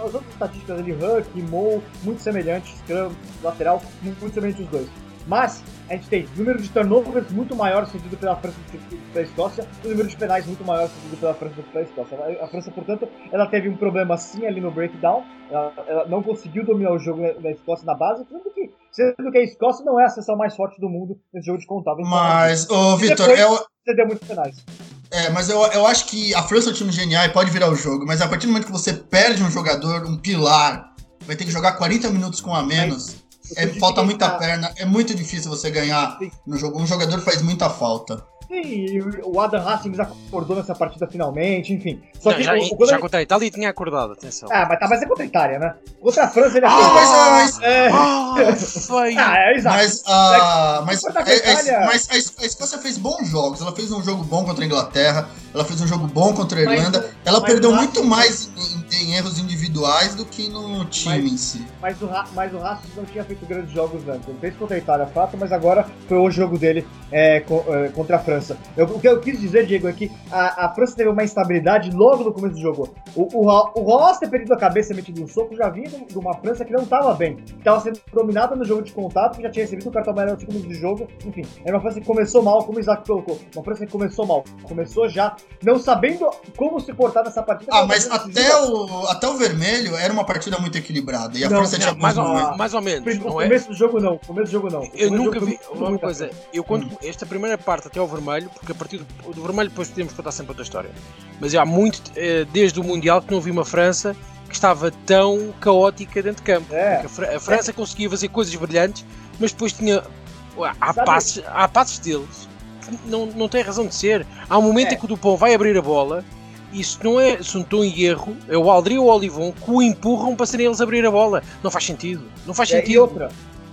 S2: as outras estatísticas ali, Huck, Mo, muito semelhantes, Scrum, lateral, muito semelhantes os dois. Mas a gente tem número de turnovers muito maior cedido pela França do que pela Escócia e número de penais muito maior cedido pela França do que pela Escócia. A França, portanto, ela teve um problema sim ali no breakdown, ela, ela não conseguiu dominar o jogo da Escócia na base, sendo que, sendo que a Escócia não é a seção mais forte do mundo nesse jogo de contábil.
S1: Mas, ô Vitor, eu...
S2: cedeu muitos penais.
S1: É, mas eu, eu acho que a França é um time genial e pode virar o jogo, mas a partir do momento que você perde um jogador, um pilar, vai ter que jogar 40 minutos com a menos, é, falta muita perna, é muito difícil você ganhar no jogo. Um jogador faz muita falta.
S2: Sim, o Adam Hastings acordou nessa partida finalmente, enfim. Só
S4: não, que, já, o, já contra a Itália tinha acordado, atenção.
S2: Ah, mas tá mais é contra a Itália, né? Contra a França ele acordou.
S1: Ah, mas,
S2: é...
S1: ah, foi. ah, é exato. Mas, uh, mas, é, é, mas a Escócia fez bons jogos. Ela fez um jogo bom contra a Inglaterra, ela fez um jogo bom contra a Irlanda. Mas, ela perdeu muito mais em, em, erros individuais do que no time
S2: mas,
S1: em si.
S2: Mas o, mas o Racing não tinha feito grandes jogos antes. Ele fez contra a Itália, fato, mas agora foi o jogo dele é, contra a França. Eu, o que eu quis dizer, Diego, é que a, a França teve uma instabilidade logo no começo do jogo. O, o, o Ross ter perdido a cabeça e metido um soco já vinha de uma França que não estava bem. Estava sendo dominada no jogo de contato, que já tinha recebido o cartão amarelo no segundo de jogo. Enfim, era uma França que começou mal, como o Isaac colocou. Uma França que começou mal. Começou já não sabendo como se portar nessa partida.
S1: Ah, mas até o, até o vermelho era uma partida muito equilibrada. E a não, França tinha
S4: mais, ou, mais ou menos.
S2: No é? começo do jogo não. No começo do jogo não.
S4: Eu nunca vi. Uma coisa, eu quando hum. esta primeira parte até o vermelho, porque a partir do, do vermelho depois podemos contar sempre outra história. Mas há muito, eh, desde o Mundial, que não vi uma França que estava tão caótica dentro de campo. É. A, França é. conseguia fazer coisas brilhantes, mas depois tinha. Há passos, há passos deles que não, não tem razão de ser. Há um momento é. em que o Dupont vai abrir a bola e se não, é, se não estou em erro, é o Aldri ou o Olivon que o empurram para serem eles abrir a bola. Não faz sentido. Não faz sentido. É,
S2: e outra,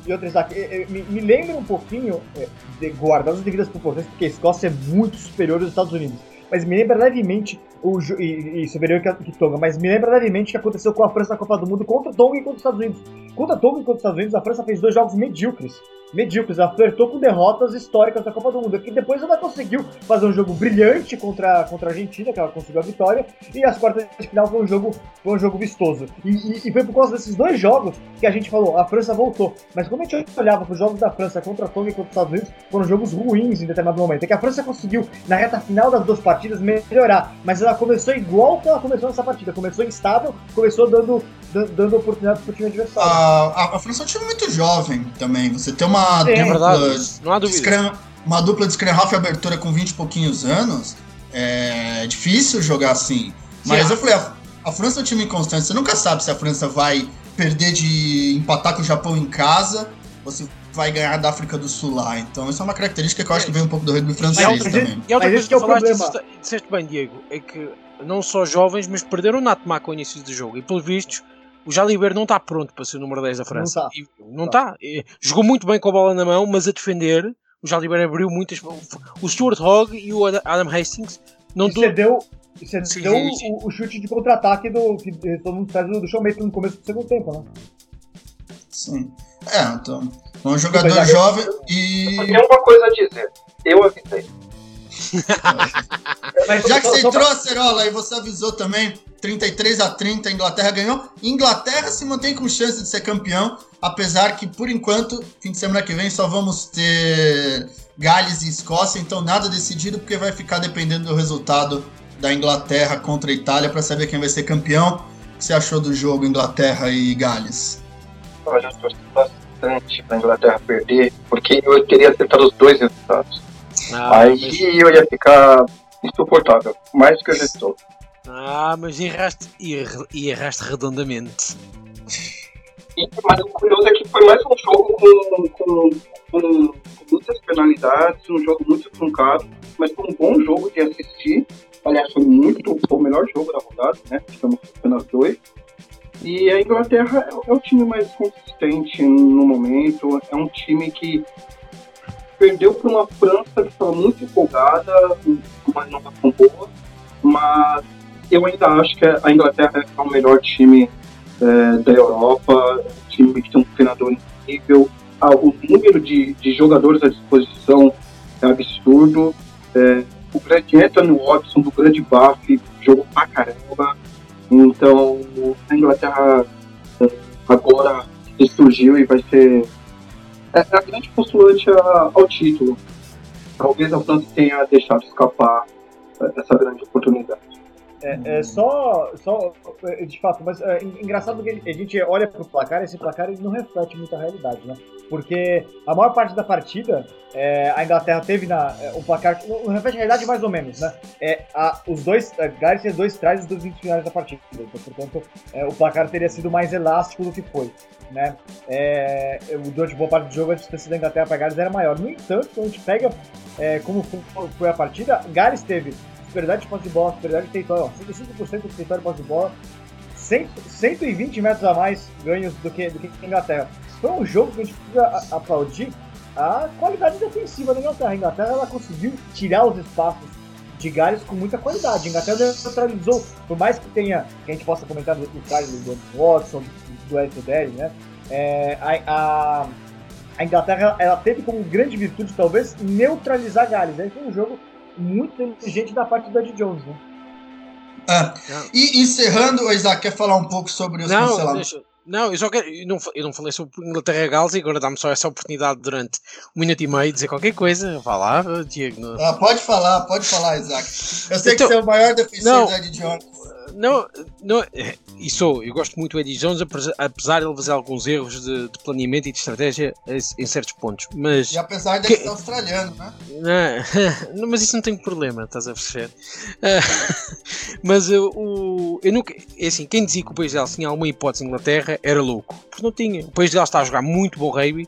S2: e outra, Isaac, me, me lembra um pouquinho, é, de guardar as devidas proporções, porque a Escócia é muito superior aos Estados Unidos. Mas me lembra levemente o e, e superior que, que Tonga, mas me lembra levemente o que aconteceu com a França na Copa do Mundo contra Tonga e contra os Estados Unidos. contra Togo e contra os Estados Unidos, a França fez dois jogos medíocres medíocres, acertou com derrotas históricas da Copa do Mundo, que depois ela conseguiu fazer um jogo brilhante contra, contra a Argentina, que ela conseguiu a vitória, e as quartas de final foi um jogo, foi um jogo vistoso. E, e, e, foi por causa desses dois jogos que a gente falou, a França voltou. Mas quando a gente olhava para os jogos da França contra a Tonga e contra os Estados Unidos, foram jogos ruins em determinado momento. É que a França conseguiu, na reta final das duas partidas, melhorar, mas ela começou igual que ela começou nessa partida, começou instável, começou dando, dando oportunidades para o time adversário.
S1: A, a, a França é um time muito jovem também, você tem uma
S4: é dupla. não há dúvida.
S1: uma dupla de scrum half e abertura com 20 e pouquinhos anos, é difícil jogar assim. Mas Sim. eu falei, a, a França é um time inconstante. Você nunca sabe se a França vai perder de empatar com o Japão em casa ou se vai ganhar da África do Sul lá. Então, isso é uma característica que eu acho que vem um pouco do rugby francês
S4: é,
S1: também.
S4: E outra coisa que, é o problema. Disseste bem, Diego, é que não só jovens, mas perderam o Natmak ao início do jogo. E pelos vistos, o Jalibert não está pronto para ser o número 10 da França. Não está. Não está. Jogou muito bem com a bola na mão, mas a defender, o Jalibert abriu muitas. O Stuart Hogg e o Adam Hastings
S2: não e cedeu, cedeu sim, sim, sim. O, o, chute de contra-ataque do que todo mundo faz do Showmaker no começo do segundo tempo, né?
S1: Sim. É, então. É um jogador jovem e.
S3: Eu tenho uma coisa a dizer. Eu avisei.
S1: Já que você entrou a Cerola e você avisou também, 33 a 30 a Inglaterra ganhou. Inglaterra se mantém com chance de ser campeão, apesar que por enquanto, fim de semana que vem só vamos ter Gales e Escócia, então nada decidido porque vai ficar dependendo do resultado da Inglaterra contra a Itália para saber quem vai ser campeão. O que você achou do jogo Inglaterra e Gales?
S3: Olha, eu torci bastante para a Inglaterra perder, porque eu teria acertado os dois resultados. Ah, Aí mas... eu ia ficar insuportável, mais do que eu já estou.
S4: Ah, mas erraste, e erraste redondamente.
S3: E, mas o curioso é que foi mais um jogo com, com, com, muitas penalidades, um jogo muito truncado, mas foi um bom jogo de assistir. Aliás, foi muito foi o melhor jogo da rodada, né? Estamos apenas dois. E a Inglaterra é, é o time mais consistente no momento, é um time que perdeu para uma França que estava muito empolgada, com uma inovação boa, mas eu ainda acho que a Inglaterra é o melhor time é, da Europa, um time que tem um treinador incrível, ah, o número de, de jogadores à disposição é absurdo. É, o grande Anthony Watson, do grande Buff, jogou pra caramba. Então, a Inglaterra é, agora ressurgiu e vai ser é, é a grande postulante ao título. Talvez a França tenha deixado escapar é, essa grande oportunidade.
S2: É, é, só, só, é, de fato, mas é, engraçado que a gente olha para o placar e esse placar ele não reflete muito a realidade, né? Porque a maior parte da partida, é, a Inglaterra teve na, é, um placar, não reflete a realidade mais ou menos, né? É, a, os dois, a Gales fez dois trás dos 20 finais da partida, então, portanto, é, o placar teria sido mais elástico do que foi, né? É, durante boa parte do jogo, a distância da Inglaterra para Gales era maior. No entanto, quando a gente pega como foi a partida, Gales teve superioridade de posse de bola, superioridade de território, 55% do território de posse de bola, 100, 120 metros a mais ganhos do que, do que a Inglaterra. Foi um jogo que a gente precisa aplaudir a qualidade defensiva da Inglaterra. A Inglaterra ela conseguiu tirar os espaços de Gales com muita qualidade. A Inglaterra neutralizou, por mais que tenha, que a gente possa comentar do caso do Watson, do Elton né? É, a, a, a, Inglaterra ela teve como grande virtude, talvez, neutralizar Gales. Aí foi um jogo muito inteligente da parte do Ed Jones, né?
S1: É. E encerrando, Isaac, quer falar um pouco sobre os
S4: não, cancelamentos? Deixa, não, eu só quero. Eu não, eu não falei sobre Inglaterra e Gales e agora dá-me só essa oportunidade durante um minuto e meio de dizer qualquer coisa. Vá lá, Diego.
S1: Ah, pode falar, pode falar, Isaac. Eu sei então, que você é o maior defensor não, do Ed Jones.
S4: Não, não, e sou, eu gosto muito do Eddie Jones, apesar de ele fazer alguns erros de, de planeamento e de estratégia em certos pontos. Mas,
S1: e apesar de que, ser australiano, né?
S4: Não, mas isso não tem problema, estás a perceber? Uh, mas uh, o, eu nunca, é assim, quem dizia que o País de Gales tinha alguma hipótese em Inglaterra era louco, porque não tinha. O País de Gales está a jogar muito bom rugby,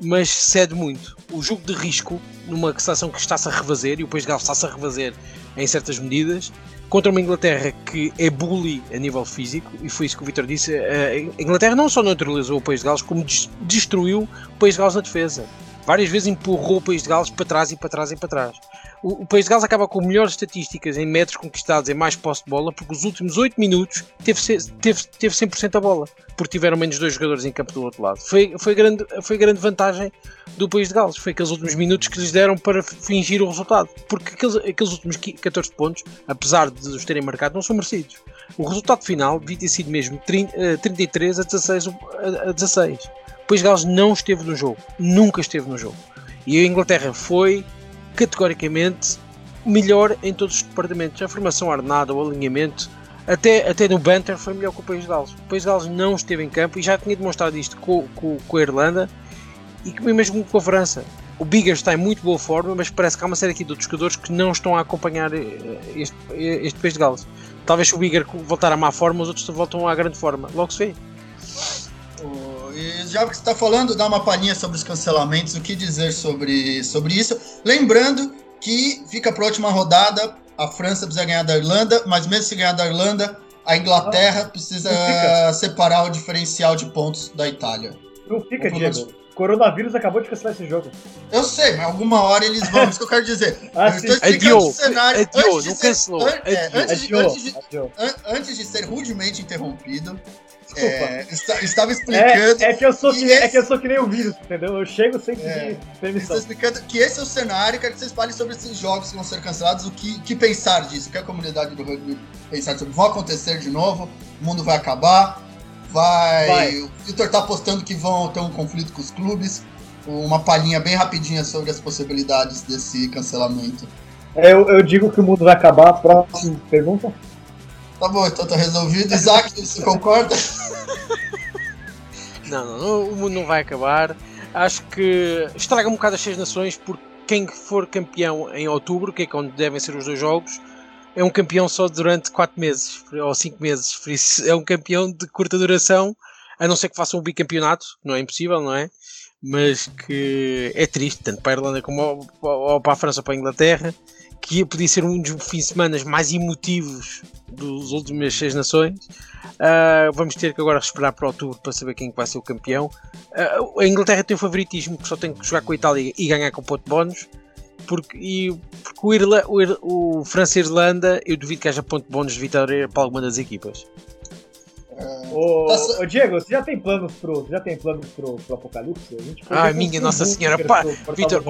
S4: mas cede muito. O jogo de risco, numa seleção que está-se a refazer, e o País de Gales está-se a refazer em certas medidas, contra uma Inglaterra que é bully a nível físico, e foi isso que o Vitor disse. A Inglaterra não só neutralizou o País de Gales, como destruiu o País de Gales na defesa. Várias vezes empurrou o País de Gales para trás e para trás e para trás. O, País de Gales acaba com melhores estatísticas em metros conquistados em mais posse de bola, porque os últimos 8 minutos teve, teve, teve 100% a bola, porque tiveram menos dois jogadores em campo do outro lado. Foi, foi, grande, foi grande vantagem do País de Gales, foi aqueles últimos minutos que lhes deram para fingir o resultado, porque aqueles, aqueles últimos 14 pontos, apesar de os terem marcado, não são merecidos. O resultado final devia ter sido mesmo 30, 33 a 16 a 16. O País de Gales não esteve no jogo, nunca esteve no jogo. E a Inglaterra foi categoricamente melhor em todos os departamentos. A formação ordenada, o alinhamento, até, até no banter foi melhor que o País de Gales. O País de Gales não esteve em campo e já tinha demonstrado isto com, com, com a Irlanda e mesmo com a França. O Bigger está em muito boa forma, mas parece que há uma série aqui de outros jogadores que não estão a acompanhar eh, este, este País de Gales. Talvez o Bigger voltar à má forma, os outros voltam à grande forma. Logo se vê.
S1: E já que você está falando, dá uma palhinha sobre os cancelamentos, o que dizer sobre, sobre isso. Lembrando que fica para a última rodada, a França precisa ganhar da Irlanda, mas mesmo se ganhar da Irlanda, a Inglaterra precisa separar o diferencial de pontos da Itália.
S2: Não fica, Diego. Coronavírus acabou de cancelar esse jogo.
S1: Eu sei, mas alguma hora eles vão. Isso que eu quero dizer.
S4: ah, eu estou explicando o cenário. Adiou, não cancelou.
S1: Antes de ser rudemente interrompido, é, estava explicando.
S2: É, é, que eu sou que, esse... é que eu sou que nem o vírus, entendeu? Eu chego sem é,
S1: permissão. Estou explicando que esse é o cenário, quero que vocês falem sobre esses jogos que vão ser cancelados, o que, que pensar disso, o que a comunidade do rugby pensar sobre. Vão acontecer de novo, o mundo vai acabar, vai. vai. O Vitor tá apostando que vão ter um conflito com os clubes. Uma palhinha bem rapidinha sobre as possibilidades desse cancelamento.
S2: É, eu, eu digo que o mundo vai acabar. Próxima pergunta.
S1: Tá bom, então tá resolvido. Isaac, você concorda?
S4: Não, não, o mundo não vai acabar. Acho que estraga um bocado as seis nações, porque quem for campeão em outubro, que é quando devem ser os dois jogos, é um campeão só durante 4 meses ou 5 meses. Por isso é um campeão de curta duração, a não ser que faça um bicampeonato, não é impossível, não é? Mas que é triste, tanto para a Irlanda como para a França ou para a Inglaterra que podia ser um dos fins de semana mais emotivos dos últimos seis nações. Uh, vamos ter que agora esperar para outubro para saber quem vai ser o campeão. Uh, a Inglaterra tem o favoritismo que só tem que jogar com a Itália e ganhar com ponto bónus. Porque, e, porque o, Irla, o, o França-Irlanda, eu duvido que haja ponto bónus de vitória para alguma das equipas.
S2: Ô, ô, Diego, você já tem planos pro, já tem planos pro, pro Apocalipse?
S4: Ai, minha Nossa Senhora, pá, Vitor,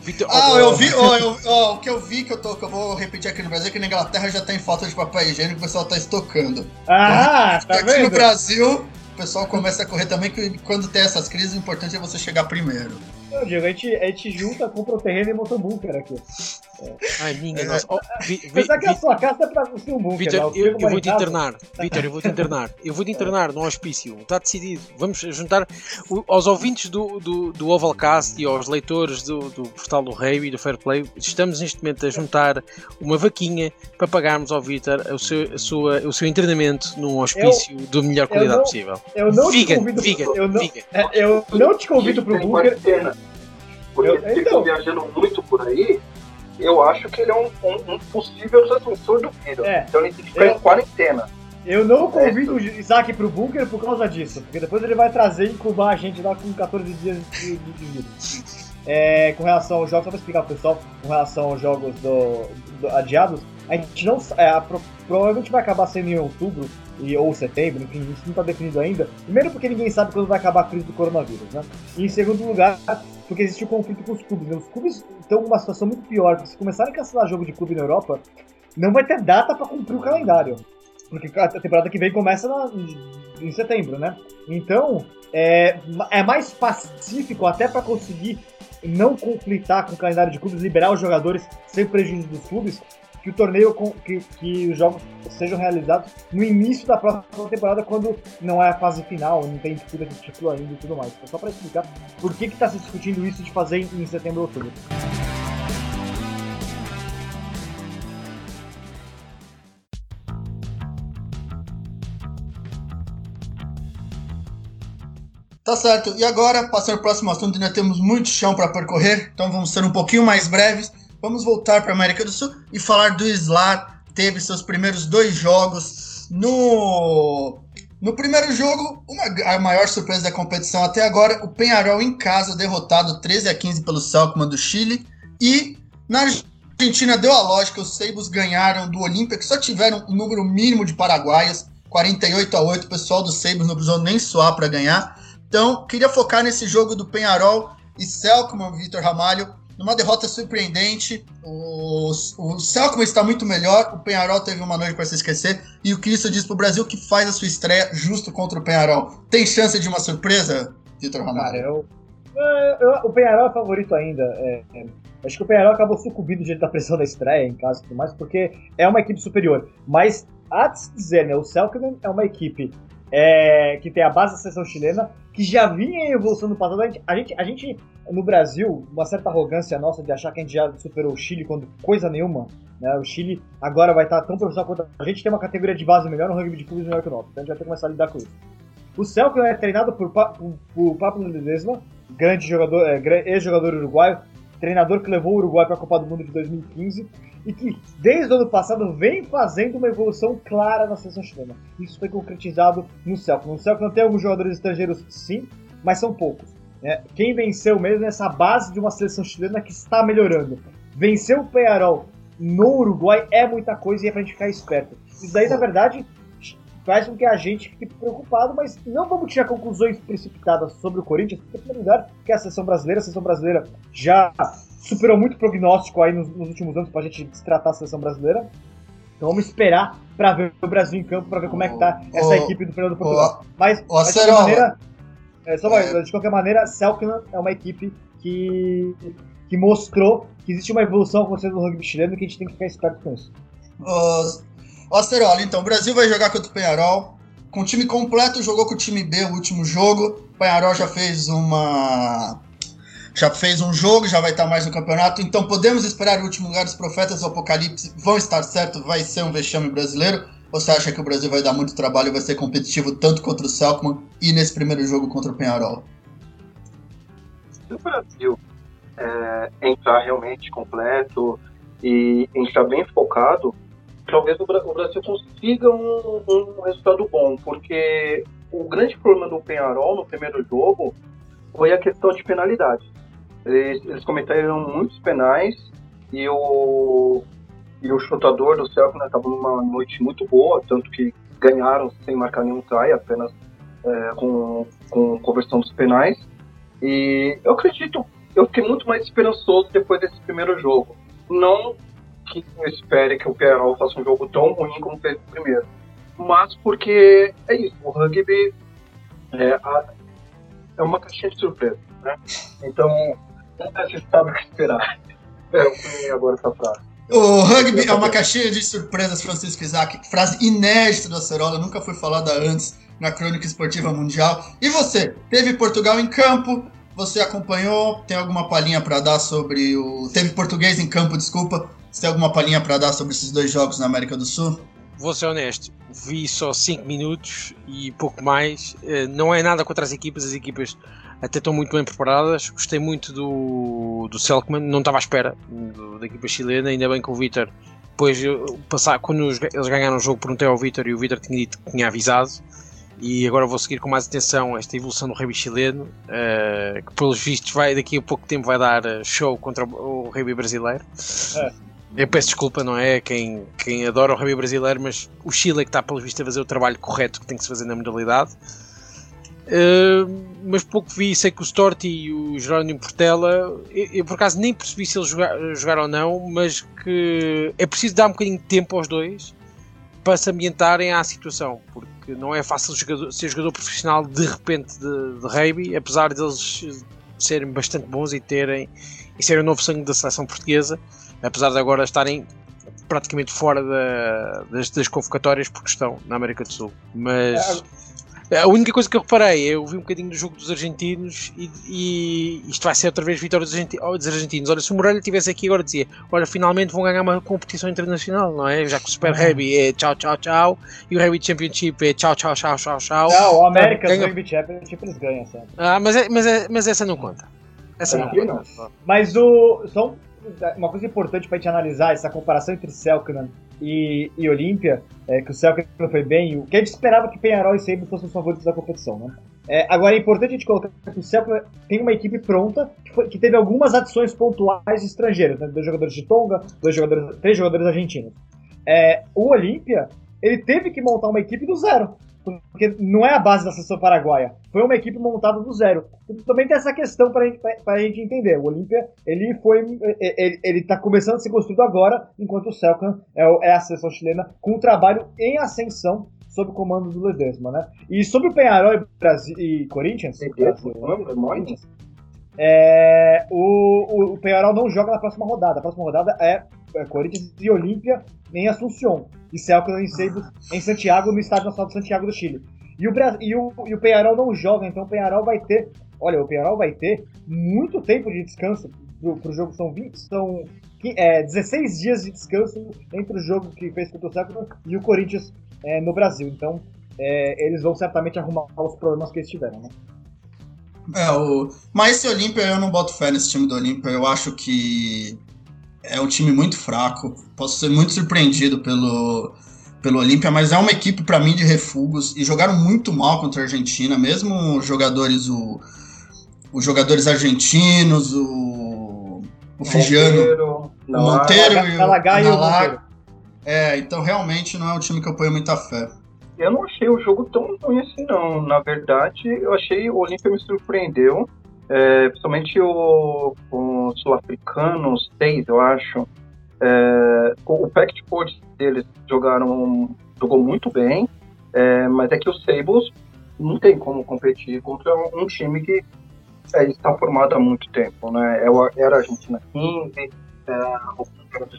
S1: Vitor. Ah, eu vi, ó, eu, ó, o que eu vi que eu tô, que eu vou repetir aqui no Brasil, é que na Inglaterra já tem falta de papel higiênico, o pessoal tá estocando.
S2: Ah, então, tá
S1: aqui vendo? no Brasil, o pessoal começa a correr também, que quando tem essas crises, o importante é você chegar primeiro.
S2: Não, Diego, a gente, a gente junta, compra o terreno e monta um bunker aqui.
S4: É. Ai, minha nossa.
S2: Oh, vi, vi, Pensar que a sua casa é pra você um bunker.
S4: Vitor, eu, eu vou te internar. Vitor, eu vou te internar. Eu vou te internar no hospício. Está decidido. Vamos juntar o, aos ouvintes do, do, do Ovalcast e aos leitores do, do portal do Rei e do Fair Play. Estamos neste momento a juntar uma vaquinha para pagarmos ao Vitor o seu, a sua, o seu internamento num hospício eu, de melhor qualidade
S2: não,
S4: possível.
S2: Eu não vegan, te convido, vegan, eu não, vegan. É, eu não te convido para o bunker.
S3: Porque então, ficam viajando muito por aí, eu acho que ele é um, um, um possível transmissor do vírus. É, então ele tem que ficar eu, em quarentena.
S2: Eu não convido é o Isaac pro bunker por causa disso, porque depois ele vai trazer e incubar a gente lá com 14 dias de, de, vírus. É, com relação aos jogos, só pra explicar pro pessoal, com relação aos jogos do, do adiados, a gente não. É, a, provavelmente vai acabar sendo em outubro e, ou setembro, enfim, isso não está definido ainda. Primeiro porque ninguém sabe quando vai acabar a crise do coronavírus, né? E em segundo lugar, porque existe o um conflito com os clubes. Né? Os clubes estão numa situação muito pior, porque se começarem a cancelar jogo de clube na Europa, não vai ter data para cumprir o calendário. Porque a temporada que vem começa na, em setembro, né? Então, é, é mais pacífico até para conseguir não conflitar com o calendário de clubes, liberar os jogadores sem prejuízo dos clubes, que o torneio, que, que os jogos sejam realizados no início da próxima temporada, quando não é a fase final, não tem disputa de título ainda e tudo mais. É só para explicar por que está se discutindo isso de fazer em setembro ou outubro.
S1: Tá certo. E agora, passando para o próximo assunto, ainda temos muito chão para percorrer, então vamos ser um pouquinho mais breves. Vamos voltar para a América do Sul e falar do Slar. Teve seus primeiros dois jogos no no primeiro jogo, uma, a maior surpresa da competição até agora, o Penharol em casa derrotado 13 a 15 pelo Salkman do Chile e na Argentina deu a lógica, os Seibos ganharam do Olímpia, que só tiveram um número mínimo de paraguaios, 48 a 8. O pessoal do Seibos não precisou nem suar para ganhar. Então, queria focar nesse jogo do Penharol e Selkman, Vitor Ramalho, numa derrota surpreendente. O, o Selkman está muito melhor, o Penharol teve uma noite para se esquecer. E o isso diz para o Brasil que faz a sua estreia justo contra o Penharol? Tem chance de uma surpresa, Vitor Ramalho?
S2: Eu, eu, o Penharol é favorito ainda. É, é, acho que o Penharol acabou sucumbindo diante da pressão da estreia em casa e tudo mais, porque é uma equipe superior. Mas, há de dizer, né, o Selkman é uma equipe é, que tem a base da seleção chilena, que já vinha em evolução no passado. A gente, a gente, a gente, no Brasil, uma certa arrogância nossa de achar que a gente já superou o Chile quando coisa nenhuma. Né? O Chile agora vai estar tão profissional quanto a gente tem uma categoria de base melhor, um rugby de clubes melhor que o nosso. Então a gente vai ter que começar a lidar com isso. O Celco é treinado por, por, por Pablo Ledesma, grande jogador, é, ex-jogador uruguaio, treinador que levou o Uruguai para a Copa do Mundo de 2015 e que desde o ano passado vem fazendo uma evolução clara na seleção chilena. Isso foi concretizado no Celtic. No não tem alguns jogadores estrangeiros, sim, mas são poucos. Né? Quem venceu mesmo é essa base de uma seleção chilena que está melhorando. Vencer o Penharol no Uruguai é muita coisa e é pra gente ficar esperto. Isso daí, na verdade, faz com que a gente fique preocupado, mas não vamos tirar conclusões precipitadas sobre o Corinthians, porque, primeiro lugar, que é a seleção brasileira, a seleção brasileira já superou muito prognóstico aí nos, nos últimos anos pra gente tratar a seleção brasileira. Então vamos esperar para ver o Brasil em campo, para ver como é que tá essa oh, equipe do Fernando Portugal. Oh, mas,
S1: oh, de qualquer maneira,
S2: é, só é... de qualquer maneira, Selknam é uma equipe que, que mostrou que existe uma evolução acontecendo no rugby chileno e que a gente tem que ficar esperto com isso.
S1: Ó, Acerola, então, o Brasil vai jogar contra o Penharol. Com o time completo, jogou com o time B o último jogo. O Penharol já fez uma já fez um jogo, já vai estar mais no campeonato, então podemos esperar o último lugar dos profetas do Apocalipse vão estar certo, vai ser um vexame brasileiro? Ou você acha que o Brasil vai dar muito trabalho e vai ser competitivo tanto contra o Selkman e nesse primeiro jogo contra o Penharol?
S3: Se o Brasil é, entrar realmente completo e entrar bem focado, talvez o, Brasil consiga um, um resultado bom, porque o grande problema do Penharol no primeiro jogo foi a questão de penalidade. Eles, eles cometeram muitos penais e o, e o chutador do estava né, numa noite muito boa, tanto que ganharam sem marcar nenhum try, apenas é, com, com conversão dos penais. E eu acredito, eu fiquei muito mais esperançoso depois desse primeiro jogo. Não que espere que o Perol faça um jogo tão ruim como fez o primeiro, mas porque é isso, o rugby é, a, é uma caixinha de surpresa, né? Então, nunca se sabe o que esperar. É, eu fui agora essa frase.
S1: O rugby é uma caixinha de surpresas, Francisco Isaac. Frase inédita do Acerola, nunca foi falada antes na Crônica Esportiva Mundial. E você? Teve Portugal em campo, você acompanhou? Tem alguma palhinha para dar sobre o. Teve português em campo, desculpa. Você tem alguma palhinha para dar sobre esses dois jogos na América do Sul?
S4: Vou ser honesto, vi só 5 minutos e pouco mais. Eh, não é nada contra as equipas, as equipas até estão muito bem preparadas. Gostei muito do, do Selkman, não estava à espera do, da equipa chilena, ainda bem que o Vitor, depois passar, quando os, eles ganharam o jogo, perguntei ao Vitor e o Vitor tinha dito que tinha avisado. E agora vou seguir com mais atenção esta evolução do rugby chileno, uh, que pelos vistos vai, daqui a pouco tempo vai dar eh, show contra o, o rugby brasileiro. É. Eu peço desculpa, não é? Quem, quem adora o rugby brasileiro, mas o Chile é que está, pelos vistos, a fazer o trabalho correto que tem que se fazer na modalidade. Uh, mas pouco vi, sei que o Storti e o Jerónimo Portela, eu, eu, por acaso nem percebi se eles jogaram, jogaram ou não, mas que é preciso dar um bocadinho de tempo aos dois para se ambientarem à situação, porque não é fácil jogador, ser jogador profissional de repente de, de rugby, apesar deles serem bastante bons e terem e serem o novo sangue da seleção portuguesa, apesar de agora estarem praticamente fora da, das, das, convocatórias porque estão na América do Sul. Mas a única coisa que eu reparei, eu vi um bocadinho do jogo dos argentinos e, e isto vai ser outra vez vitória dos argentinos, dos argentinos. Olha, se o Moreira estivesse aqui agora dizia, olha, finalmente vão ganhar uma competição internacional, não é? Já que o Super Rugby é tchau, tchau, tchau e o Rugby Championship é tchau, tchau, tchau, tchau, tchau.
S2: Não, o América ganha... Rugby Championship eles ganham sempre.
S4: Ah, mas, é, mas, é, mas essa não conta. Essa não, não conta.
S2: Mas o. Só uma coisa importante para a gente analisar essa comparação entre Selknam e, e Olímpia, é que o Selknam foi bem, o que a gente esperava que Penharol e Seibo fossem os favoritos da competição, né? É, agora é importante a gente colocar que o Celta tem uma equipe pronta que, foi, que teve algumas adições pontuais estrangeiras, né? dois jogadores de Tonga, dois jogadores, três jogadores argentinos. É, o Olímpia ele teve que montar uma equipe do zero, porque não é a base da seleção paraguaia, foi uma equipe montada do zero. Também tem essa questão para a gente entender. O Olímpia ele foi ele, ele tá começando a ser construído agora, enquanto o Celta é, é a seleção chilena com um trabalho em ascensão sob o comando do Ledesma, né? E sobre o Penharol e, Brasil, e Corinthians, Brasil, Corinthians é, o, o, Penharol não joga na próxima rodada. A próxima rodada é, é Corinthians e Olímpia em Assunção e Celta em, em Santiago, no Estádio Nacional de Santiago do Chile. E o, e o, e o Penharol não joga, então o Penharol vai ter, olha, o Penharol vai ter muito tempo de descanso pro, pro jogo, são 20, são é, 16 dias de descanso entre o jogo que fez contra o Celta e o Corinthians é, no Brasil. Então, é, eles vão certamente arrumar os problemas que eles tiveram, né?
S1: É, o... Mas esse Olímpia, eu não boto fé nesse time do Olímpia. Eu acho que é um time muito fraco. Posso ser muito surpreendido pelo, pelo Olímpia, mas é uma equipe para mim de refugos e jogaram muito mal contra a Argentina, mesmo os jogadores, o, os jogadores argentinos, o, o Figiano, o Monteiro e o,
S2: e o Monteiro.
S1: É, então realmente não é um time que eu ponho muita fé.
S3: Eu não achei o jogo tão ruim assim, não. Na verdade, eu achei o Olímpia me surpreendeu. É, principalmente o, o sul-africano, 6, eu acho. É, o Pact Force deles jogaram, jogou muito bem, é, mas é que o Sables não tem como competir contra um time que é, está formado há muito tempo, né? É era a Argentina 15, é, o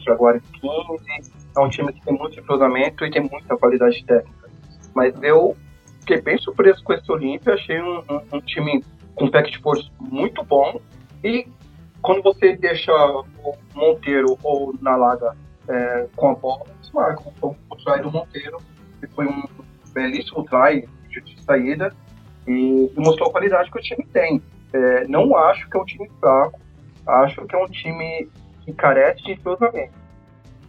S3: Jaguares 15, é um time que tem muito entrosamento e tem muita qualidade técnica. Mas eu fiquei bem surpreso com esse Olímpia, achei um, um, um, time com pack force muito bom e quando você deixa o Monteiro ou Nalaga é, com a bola, eles marcam. Então, o try do Monteiro que foi um belíssimo try de, de saída e, e, mostrou a qualidade que o time tem. É, não acho que é um time fraco, acho que é um time que carece de entrosamento.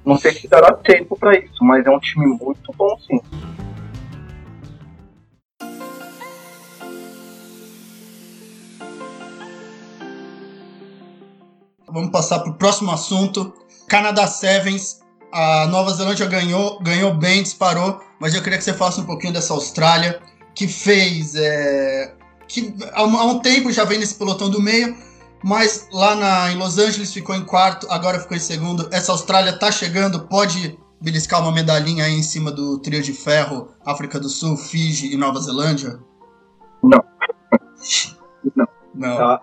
S3: Não sei se dará tempo para isso, mas é um time muito bom sim.
S1: Vamos passar para o próximo assunto. Canadá Sevens. A Nova Zelândia ganhou, ganhou bem, disparou, mas eu queria que você falasse um pouquinho dessa Austrália, que fez. É, que há um tempo já vem nesse pelotão do meio, mas lá na, em Los Angeles ficou em quarto, agora ficou em segundo. Essa Austrália tá chegando, pode beliscar uma medalhinha aí em cima do trio de ferro África do Sul, Fiji e Nova Zelândia?
S3: Não. A,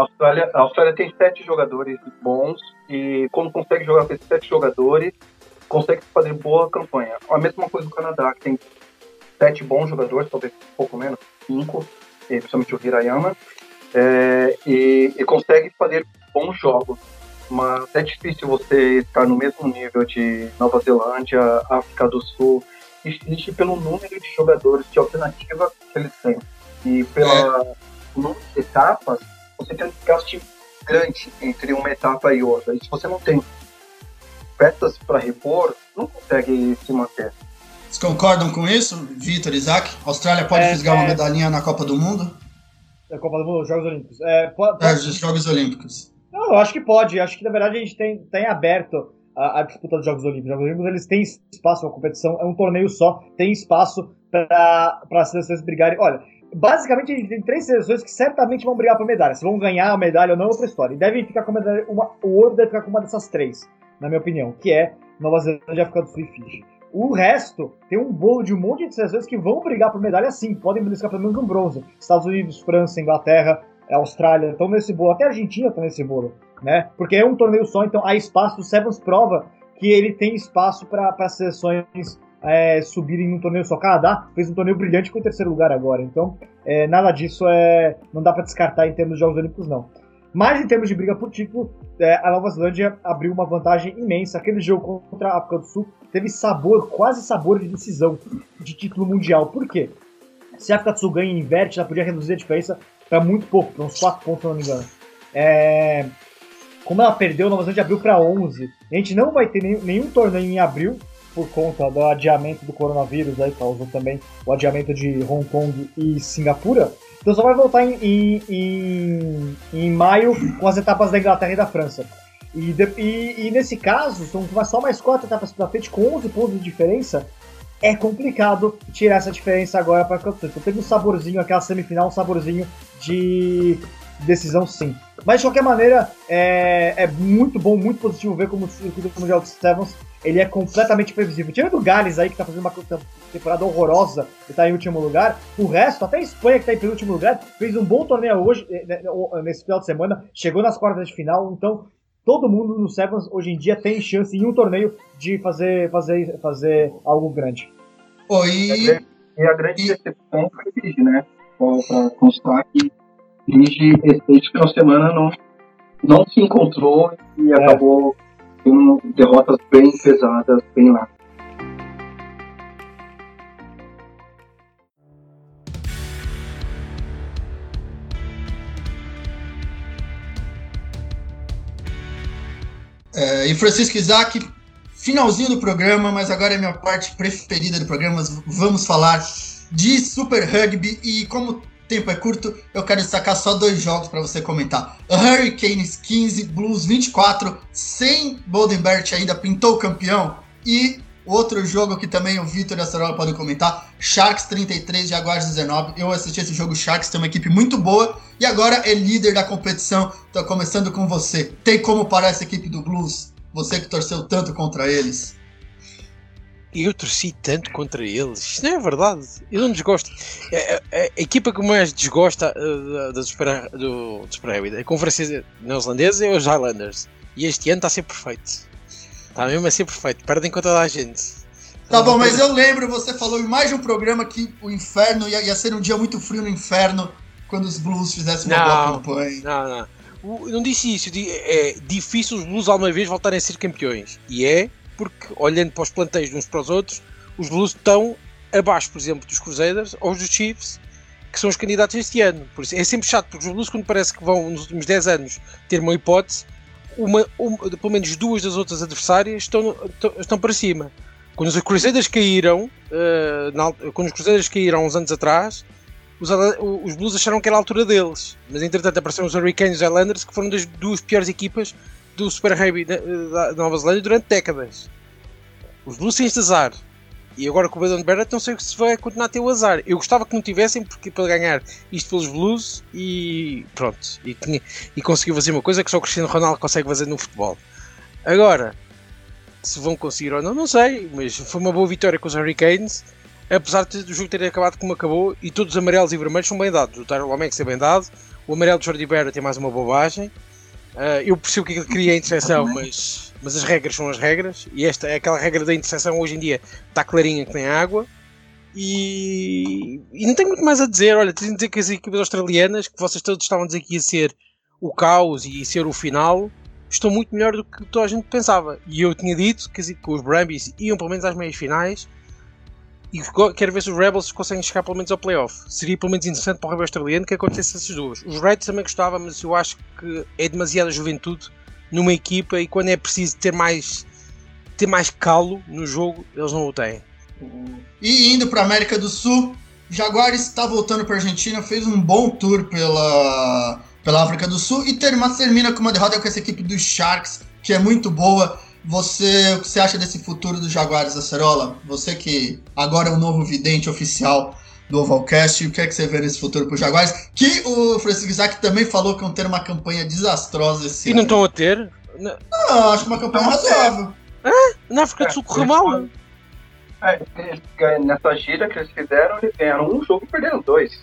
S3: Austrália, a Austrália tem sete jogadores bons e quando consegue jogar com esses sete jogadores, consegue fazer boa campanha. A mesma coisa do Canadá, que tem sete bons jogadores, talvez um pouco menos, cinco, principalmente o Hirayama, é, e, e, consegue fazer bons jogos. Mas é difícil você estar no mesmo nível de Nova Zelândia, África do Sul, existe pelo número de jogadores de alternativa que eles têm. E pela é. Número de etapas, você tem um gasto grande entre uma etapa e outra. E se você não tem peças para repor, não consegue se manter.
S1: Vocês concordam com isso, Vitor, Isaac? A Austrália pode é, fisgar é... uma medalhinha na Copa do Mundo?
S2: da Copa do Mundo, Jogos Olímpicos. É,
S1: pode, é, os Jogos Olímpicos.
S2: Não, eu acho que pode. Acho que na verdade a gente tem, tem aberto a, a disputa dos Jogos Olímpicos. Os Jogos Olímpicos eles têm espaço, a competição é um torneio só, tem espaço para as seleções brigarem. Olha, basicamente a gente tem três seleções que certamente vão brigar por medalha. Se vão ganhar a medalha ou não é outra história. E devem ficar com medalha, uma, o ouro deve ficar com uma dessas três, na minha opinião, que é Nova Zelândia, África do Sul e Fiji. O resto tem um bolo de um monte de seleções que vão brigar por medalha sim, podem buscar pelo menos um bronze. Estados Unidos, França, Inglaterra, Austrália estão nesse bolo, até a Argentina está nesse bolo, né? Porque é um torneio só, então há espaço. O Sevens prova que ele tem espaço para seleções é, subirem num torneio só. Canadá fez um torneio brilhante com o terceiro lugar agora, então é, nada disso é não dá para descartar em termos de Jogos Olímpicos, não. Mas em termos de briga por título, é, a Nova Zelândia abriu uma vantagem imensa. Aquele jogo contra a África do Sul teve sabor, quase sabor de decisão de título mundial. Por quê? Se a África do Sul ganha e inverte, ela podia reduzir a diferença para muito pouco, para uns 4 pontos, se não me engano. É... Como ela perdeu, a Nova Zelândia abriu para 11. A gente não vai ter nenhum, nenhum torneio em abril por conta do adiamento do coronavírus, aí causou também o adiamento de Hong Kong e Singapura. Então só vai voltar em, em, em, em maio com as etapas da Inglaterra e da França. E, e, e, nesse caso, são só mais quatro etapas pela frente, com 11 pontos de diferença. É complicado tirar essa diferença agora para Então teve um saborzinho, aquela semifinal, um saborzinho de decisão sim. Mas de qualquer maneira, é, é muito bom, muito positivo ver como o circuito mundial de Sevens ele é completamente previsível. Tirando o Gales aí, que tá fazendo uma temporada horrorosa e tá em último lugar, o resto, até a Espanha, que tá em penúltimo lugar, fez um bom torneio hoje, eh, né, nesse final de semana, chegou nas quartas de final, então todo mundo no Sevens hoje em dia tem chance em um torneio de fazer, fazer, fazer algo grande.
S3: Oi. E a grande decepção foi o né? Para constar que Fiji, esse final de semana, não, não se encontrou e é. acabou tendo derrotas bem pesadas, bem lá.
S1: É, e Francisco Isaac, finalzinho do programa, mas agora é minha parte preferida do programa. Vamos falar de Super Rugby e como tempo é curto, eu quero destacar só dois jogos para você comentar. Hurricanes 15, Blues 24, sem Goldenbert ainda pintou campeão. E outro jogo que também o Vitor e a Sarola podem comentar, Sharks 33, Jaguars 19. Eu assisti esse jogo, Sharks tem uma equipe muito boa e agora é líder da competição. Tô começando com você. Tem como parar essa equipe do Blues? Você que torceu tanto contra eles
S4: eu torci tanto contra eles. Isto não é verdade. Eu não desgosto. A, a, a equipa que mais desgosta uh, da Super, do, do Super a conferência neozelandesa é os Highlanders. E este ano está a ser perfeito. Está mesmo a ser perfeito. Perdem com toda a gente.
S1: Tá bom, mas eu lembro, você falou em mais de um programa que o inferno ia, ia ser um dia muito frio no inferno quando os Blues fizessem uma boa campanha.
S4: Não, não. Não disse isso. É difícil os Blues alguma vez voltarem a ser campeões. E é porque olhando para os planteios de uns para os outros, os Blues estão abaixo, por exemplo, dos Crusaders ou dos Chiefs, que são os candidatos este ano. Por isso é sempre chato, porque os Blues, quando parece que vão nos últimos 10 anos ter uma hipótese, uma, uma, pelo menos duas das outras adversárias estão, estão para cima. Quando os Crusaders caíram, uh, na, quando os Crusaders caíram uns anos atrás, os, os, Blues acharam que era a altura deles, mas entretanto apareceram os Hurricanes e Islanders, que foram das duas piores equipas do Super Rugby da, Nova Zelândia durante décadas. Os Blues este azar. E agora com o Baden Barrett não sei se vai continuar a ter o azar. Eu gostava que não tivessem porque para ganhar isto pelos Blues e pronto. E, tinha, e conseguiu fazer uma coisa que só o Cristiano Ronaldo consegue fazer no futebol. Agora, se vão conseguir ou não, não sei. Mas foi uma boa vitória com os Hurricanes. Apesar de o jogo ter acabado como acabou e todos os amarelos e vermelhos são bem dados. O Tyler Lomax é bem dado. O amarelo de Jordi Barrett tem mais uma bobagem. Uh, eu percebo que que queria a interseção, mas, mas as regras são as regras. E esta é aquela regra da interseção hoje em dia está clarinha que nem água. E, e não tenho muito mais a dizer. Olha, tenho a dizer que as equipas australianas, que vocês todos estavam a dizer que ia ser o caos e ser o final, estão muito melhor do que toda a gente pensava. E eu tinha dito que, que os Brumbies iam pelo menos às meias finais e quero ver se os Rebels conseguem chegar pelo menos ao playoff. Seria pelo menos interessante para o Rebel australiano que acontecesse essas duas. Os Reds também gostava, mas eu acho que é demasiada juventude numa equipa e quando é preciso ter mais ter mais calo no jogo, eles não o têm.
S1: E indo para a América do Sul, Jaguares está voltando para a Argentina, fez um bom tour pela, pela África do Sul e termina, termina com uma derrota com essa equipe dos Sharks, que é muito boa. Você, o que você acha desse futuro dos Jaguares, Acerola? Você que agora é o novo vidente oficial do Ovalcast, o que é que você vê nesse futuro para os Jaguares? Que o Francisco Isaac também falou que vão ter uma campanha desastrosa esse
S4: e ano. E não estão a ter?
S1: Não, ah, acho uma campanha razoável.
S4: Ah, na África do Sul correu mal.
S3: É, nessa gira que eles fizeram, eles ganharam um jogo e perderam dois.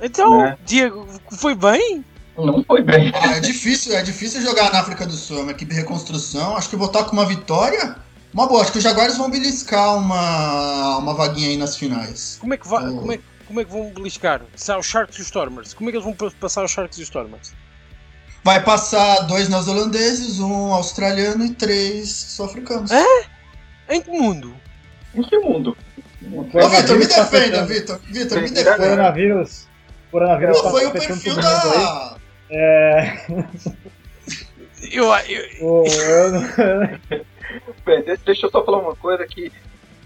S4: Então, né? Diego, foi bem?
S3: Não foi bem.
S1: Ah, é difícil, é difícil jogar na África do Sul, é uma equipe de reconstrução. Acho que voltar com uma vitória. Uma boa, acho que os Jaguares vão beliscar uma, uma vaguinha aí nas finais.
S4: Como é que, vai, oh. como é, como é que vão beliscar? Há os Sharks e os Stormers, como é que eles vão passar os Sharks e os Stormers?
S1: Vai passar dois neozelandeses, um australiano e três sul-africanos.
S4: É? Em que mundo?
S3: Em que mundo?
S1: Ô, Vitor, me defenda, Vitor. Vitor, me defenda.
S2: Coronavírus. Coronavírus
S1: Não, foi o perfil da. É.
S4: Eu, eu...
S3: Bem, deixa eu só falar uma coisa que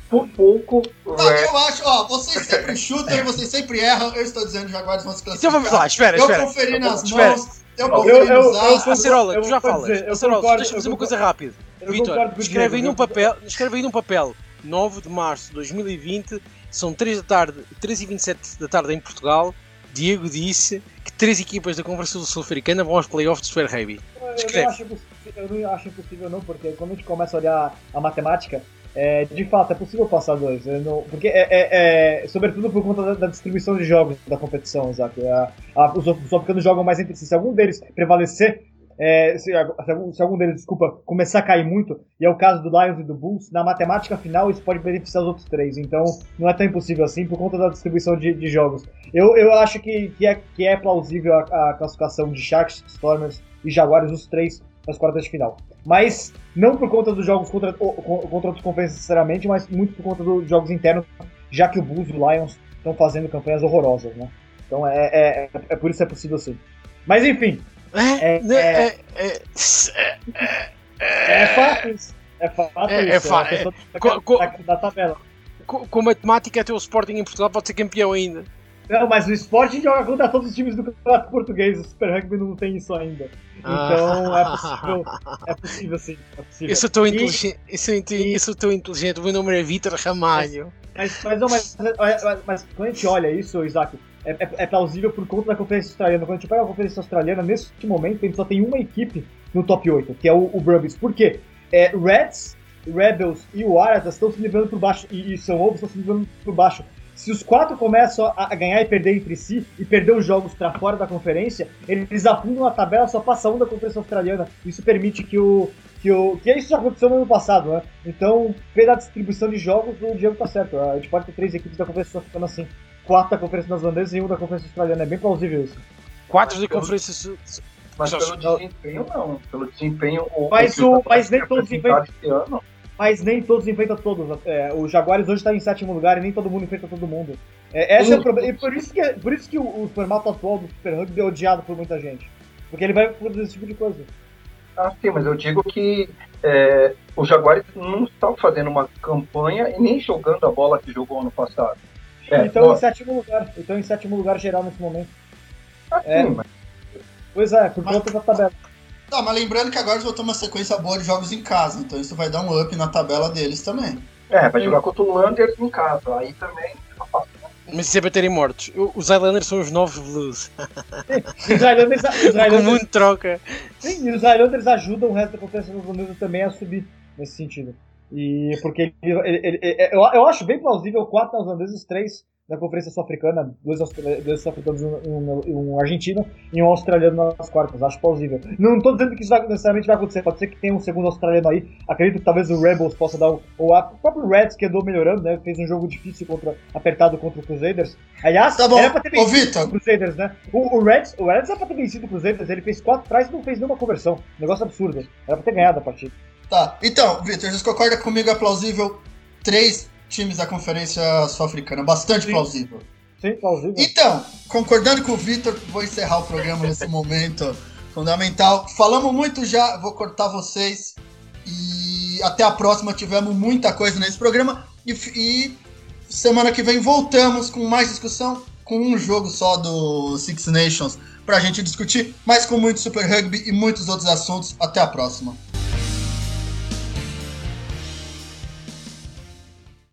S3: por pouco.
S1: Não, eu acho, ó, vocês sempre chutam e vocês sempre erram. Eu estou dizendo que Jaguares vão se classificar.
S4: Então vamos lá, espera,
S1: eu
S4: espera.
S1: conferi nas
S4: espera.
S1: mãos, eu conferi
S2: Eu- eu-
S1: nos
S2: eu-
S1: astros.
S4: Acerola,
S2: eu
S4: tu já falas.
S2: dizer, eu
S4: Acerola,
S2: concordo,
S4: deixa-me
S2: eu
S4: fazer uma coisa rápida.
S2: Eu
S4: Vitor, escreve aí num
S2: eu-
S4: papel, escreve aí num papel. 9 de março de 2020, são 3 da tarde, 3 e 27 da tarde em Portugal. Diego disse que três equipas da Conferência Sul-Africana vão aos playoffs do Super.
S2: Eu
S4: Escreve.
S2: não, acho impossível, eu não acho impossível não, porque quando a gente começa a olhar a matemática, é, de fato é possível passar dois. não- porque é, é- é- sobretudo por conta da, da distribuição de jogos da competição, Isaac. A- a- os os africanos jogam mais entre si. Se algum deles prevalecer, é, se, se algum, deles, desculpa, começar a cair muito, e é o caso do Lions e do Bulls, na matemática final isso pode beneficiar os outros três. Então não é tão impossível assim por conta da distribuição de, de jogos. Eu, eu acho que, que, é, que é plausível a, a classificação de Sharks, Stormers e Jaguares, os três, nas quartas de final. Mas não por conta dos jogos contra, contra outras conferências, sinceramente, mas muito por conta dos jogos internos, já que o Bulls e o Lions estão fazendo campanhas horrorosas, né? Então é, é, é, é por isso é possível sim. Mas enfim,
S4: É,
S2: É,
S4: né,
S2: é.
S4: é, é,
S2: é fato isso. É fato
S4: É- é
S2: isso. a questão da- tabela.
S4: com, matemática, até o Sporting em Portugal pode ser campeão ainda.
S2: Não, mas o esporte joga contra todos os times do campeonato português. O Super Rugby não tem isso ainda. Então é possível. É possível sim. É possível.
S4: Eu sou tão
S2: E-
S4: inteligente, eu eu sou tão inteligente, o meu nome é Vitor Ramalho.
S2: Mas, mas, não, mas, mas- mas quando a gente olha isso, Isaac, é, é, é plausível por conta da Conferência Australiana. Quando a gente pega a Conferência Australiana, nesse momento, a gente só tem uma equipe no top 8, que é o, o Brumbies. Por quê? É, Reds, Rebels e o estão se livrando por baixo, e, e São Ovos estão se livrando por baixo. Se os quatro começam a, a ganhar e perder entre si, e perder os jogos para fora da conferência, eles afundam a tabela, só passa um da Conferência Australiana. Isso permite que o, que, o, que isso já aconteceu no ano passado, né? Então, pela distribuição de jogos, o Diego tá certo. A gente pode ter três equipes da Conferência Sul-Africana assim. Quatro da Conferência Neerlandesa e um da Conferência Australiana. É bem plausível isso.
S4: Quatro da
S3: Eu-
S4: conferência.
S3: Mas pelo desempenho, não. Pelo desempenho, o
S2: Mas
S3: o Jaguares
S2: mas nem todos
S3: ano,
S2: Mas nem todos enfrentam todos. É, o Jaguares hoje tá em sétimo lugar e nem todo mundo enfrenta todo mundo. É, esse é o problema. E por isso que, por isso que o, o formato atual do Super Rugby é odiado por muita gente. Porque ele vai produzir esse tipo de coisa.
S3: Ah, sim, mas eu digo que é, o Jaguares não está fazendo uma campanha e nem jogando a bola que jogou ano passado. É,
S2: então em sétimo lugar. Então em sétimo lugar geral nesse momento.
S3: tá
S2: é.
S3: sim, mas
S2: Pois é, por
S1: Mas-
S2: conta da tabela.
S1: Tá, mas lembrando que agora eles vão ter uma sequência boa de jogos em casa, então isso vai dar um up na tabela deles também.
S3: é, vai jogar contra o Landers em casa. Aí também fica fácil.
S4: Mas isso é baterem mortos. Os Islanders são os novos Blues.
S2: Os Highlanders, os
S4: O mundo troca.
S2: sim, e os Highlanders ajudam o resto da conferência neerlandesa também a subir nesse sentido. E porque ele, ele- ele- ele- eu, eu acho bem plausível quatro neerlandeses, três da Conferência Sul-Africana, dois, dois sul-africanos e um, um- um argentino e um australiano nas quartas. Acho plausível. Não estou dizendo que isso vai, necessariamente vai acontecer, pode ser que tenha um segundo australiano aí. Acredito que talvez o Rebels possa dar. Ou a- o próprio Reds que andou melhorando, né? Fez um jogo difícil contra apertado contra o Crusaders. Aliás,
S1: Tá bom,
S2: era pra ter vencido o Crusaders, né? O, o Reds, o Reds era pra ter vencido o Crusaders, ele fez quatro trás e não fez nenhuma conversão. Negócio absurdo. Era pra ter ganhado a partida.
S1: Tá. Então, Vitor, você concorda comigo? É plausível três times da Conferência Sul-Africana, bastante
S2: Sim.
S1: plausível.
S2: Sim, plausível.
S1: Então, concordando com o Vitor, vou encerrar o programa nesse momento fundamental. Falamos muito já, vou cortar vocês. E até a próxima, tivemos muita coisa nesse programa. E, e semana que vem voltamos com mais discussão, com um jogo só do Six Nations pra gente discutir, mas com muito Super Rugby e muitos outros assuntos. Até a próxima.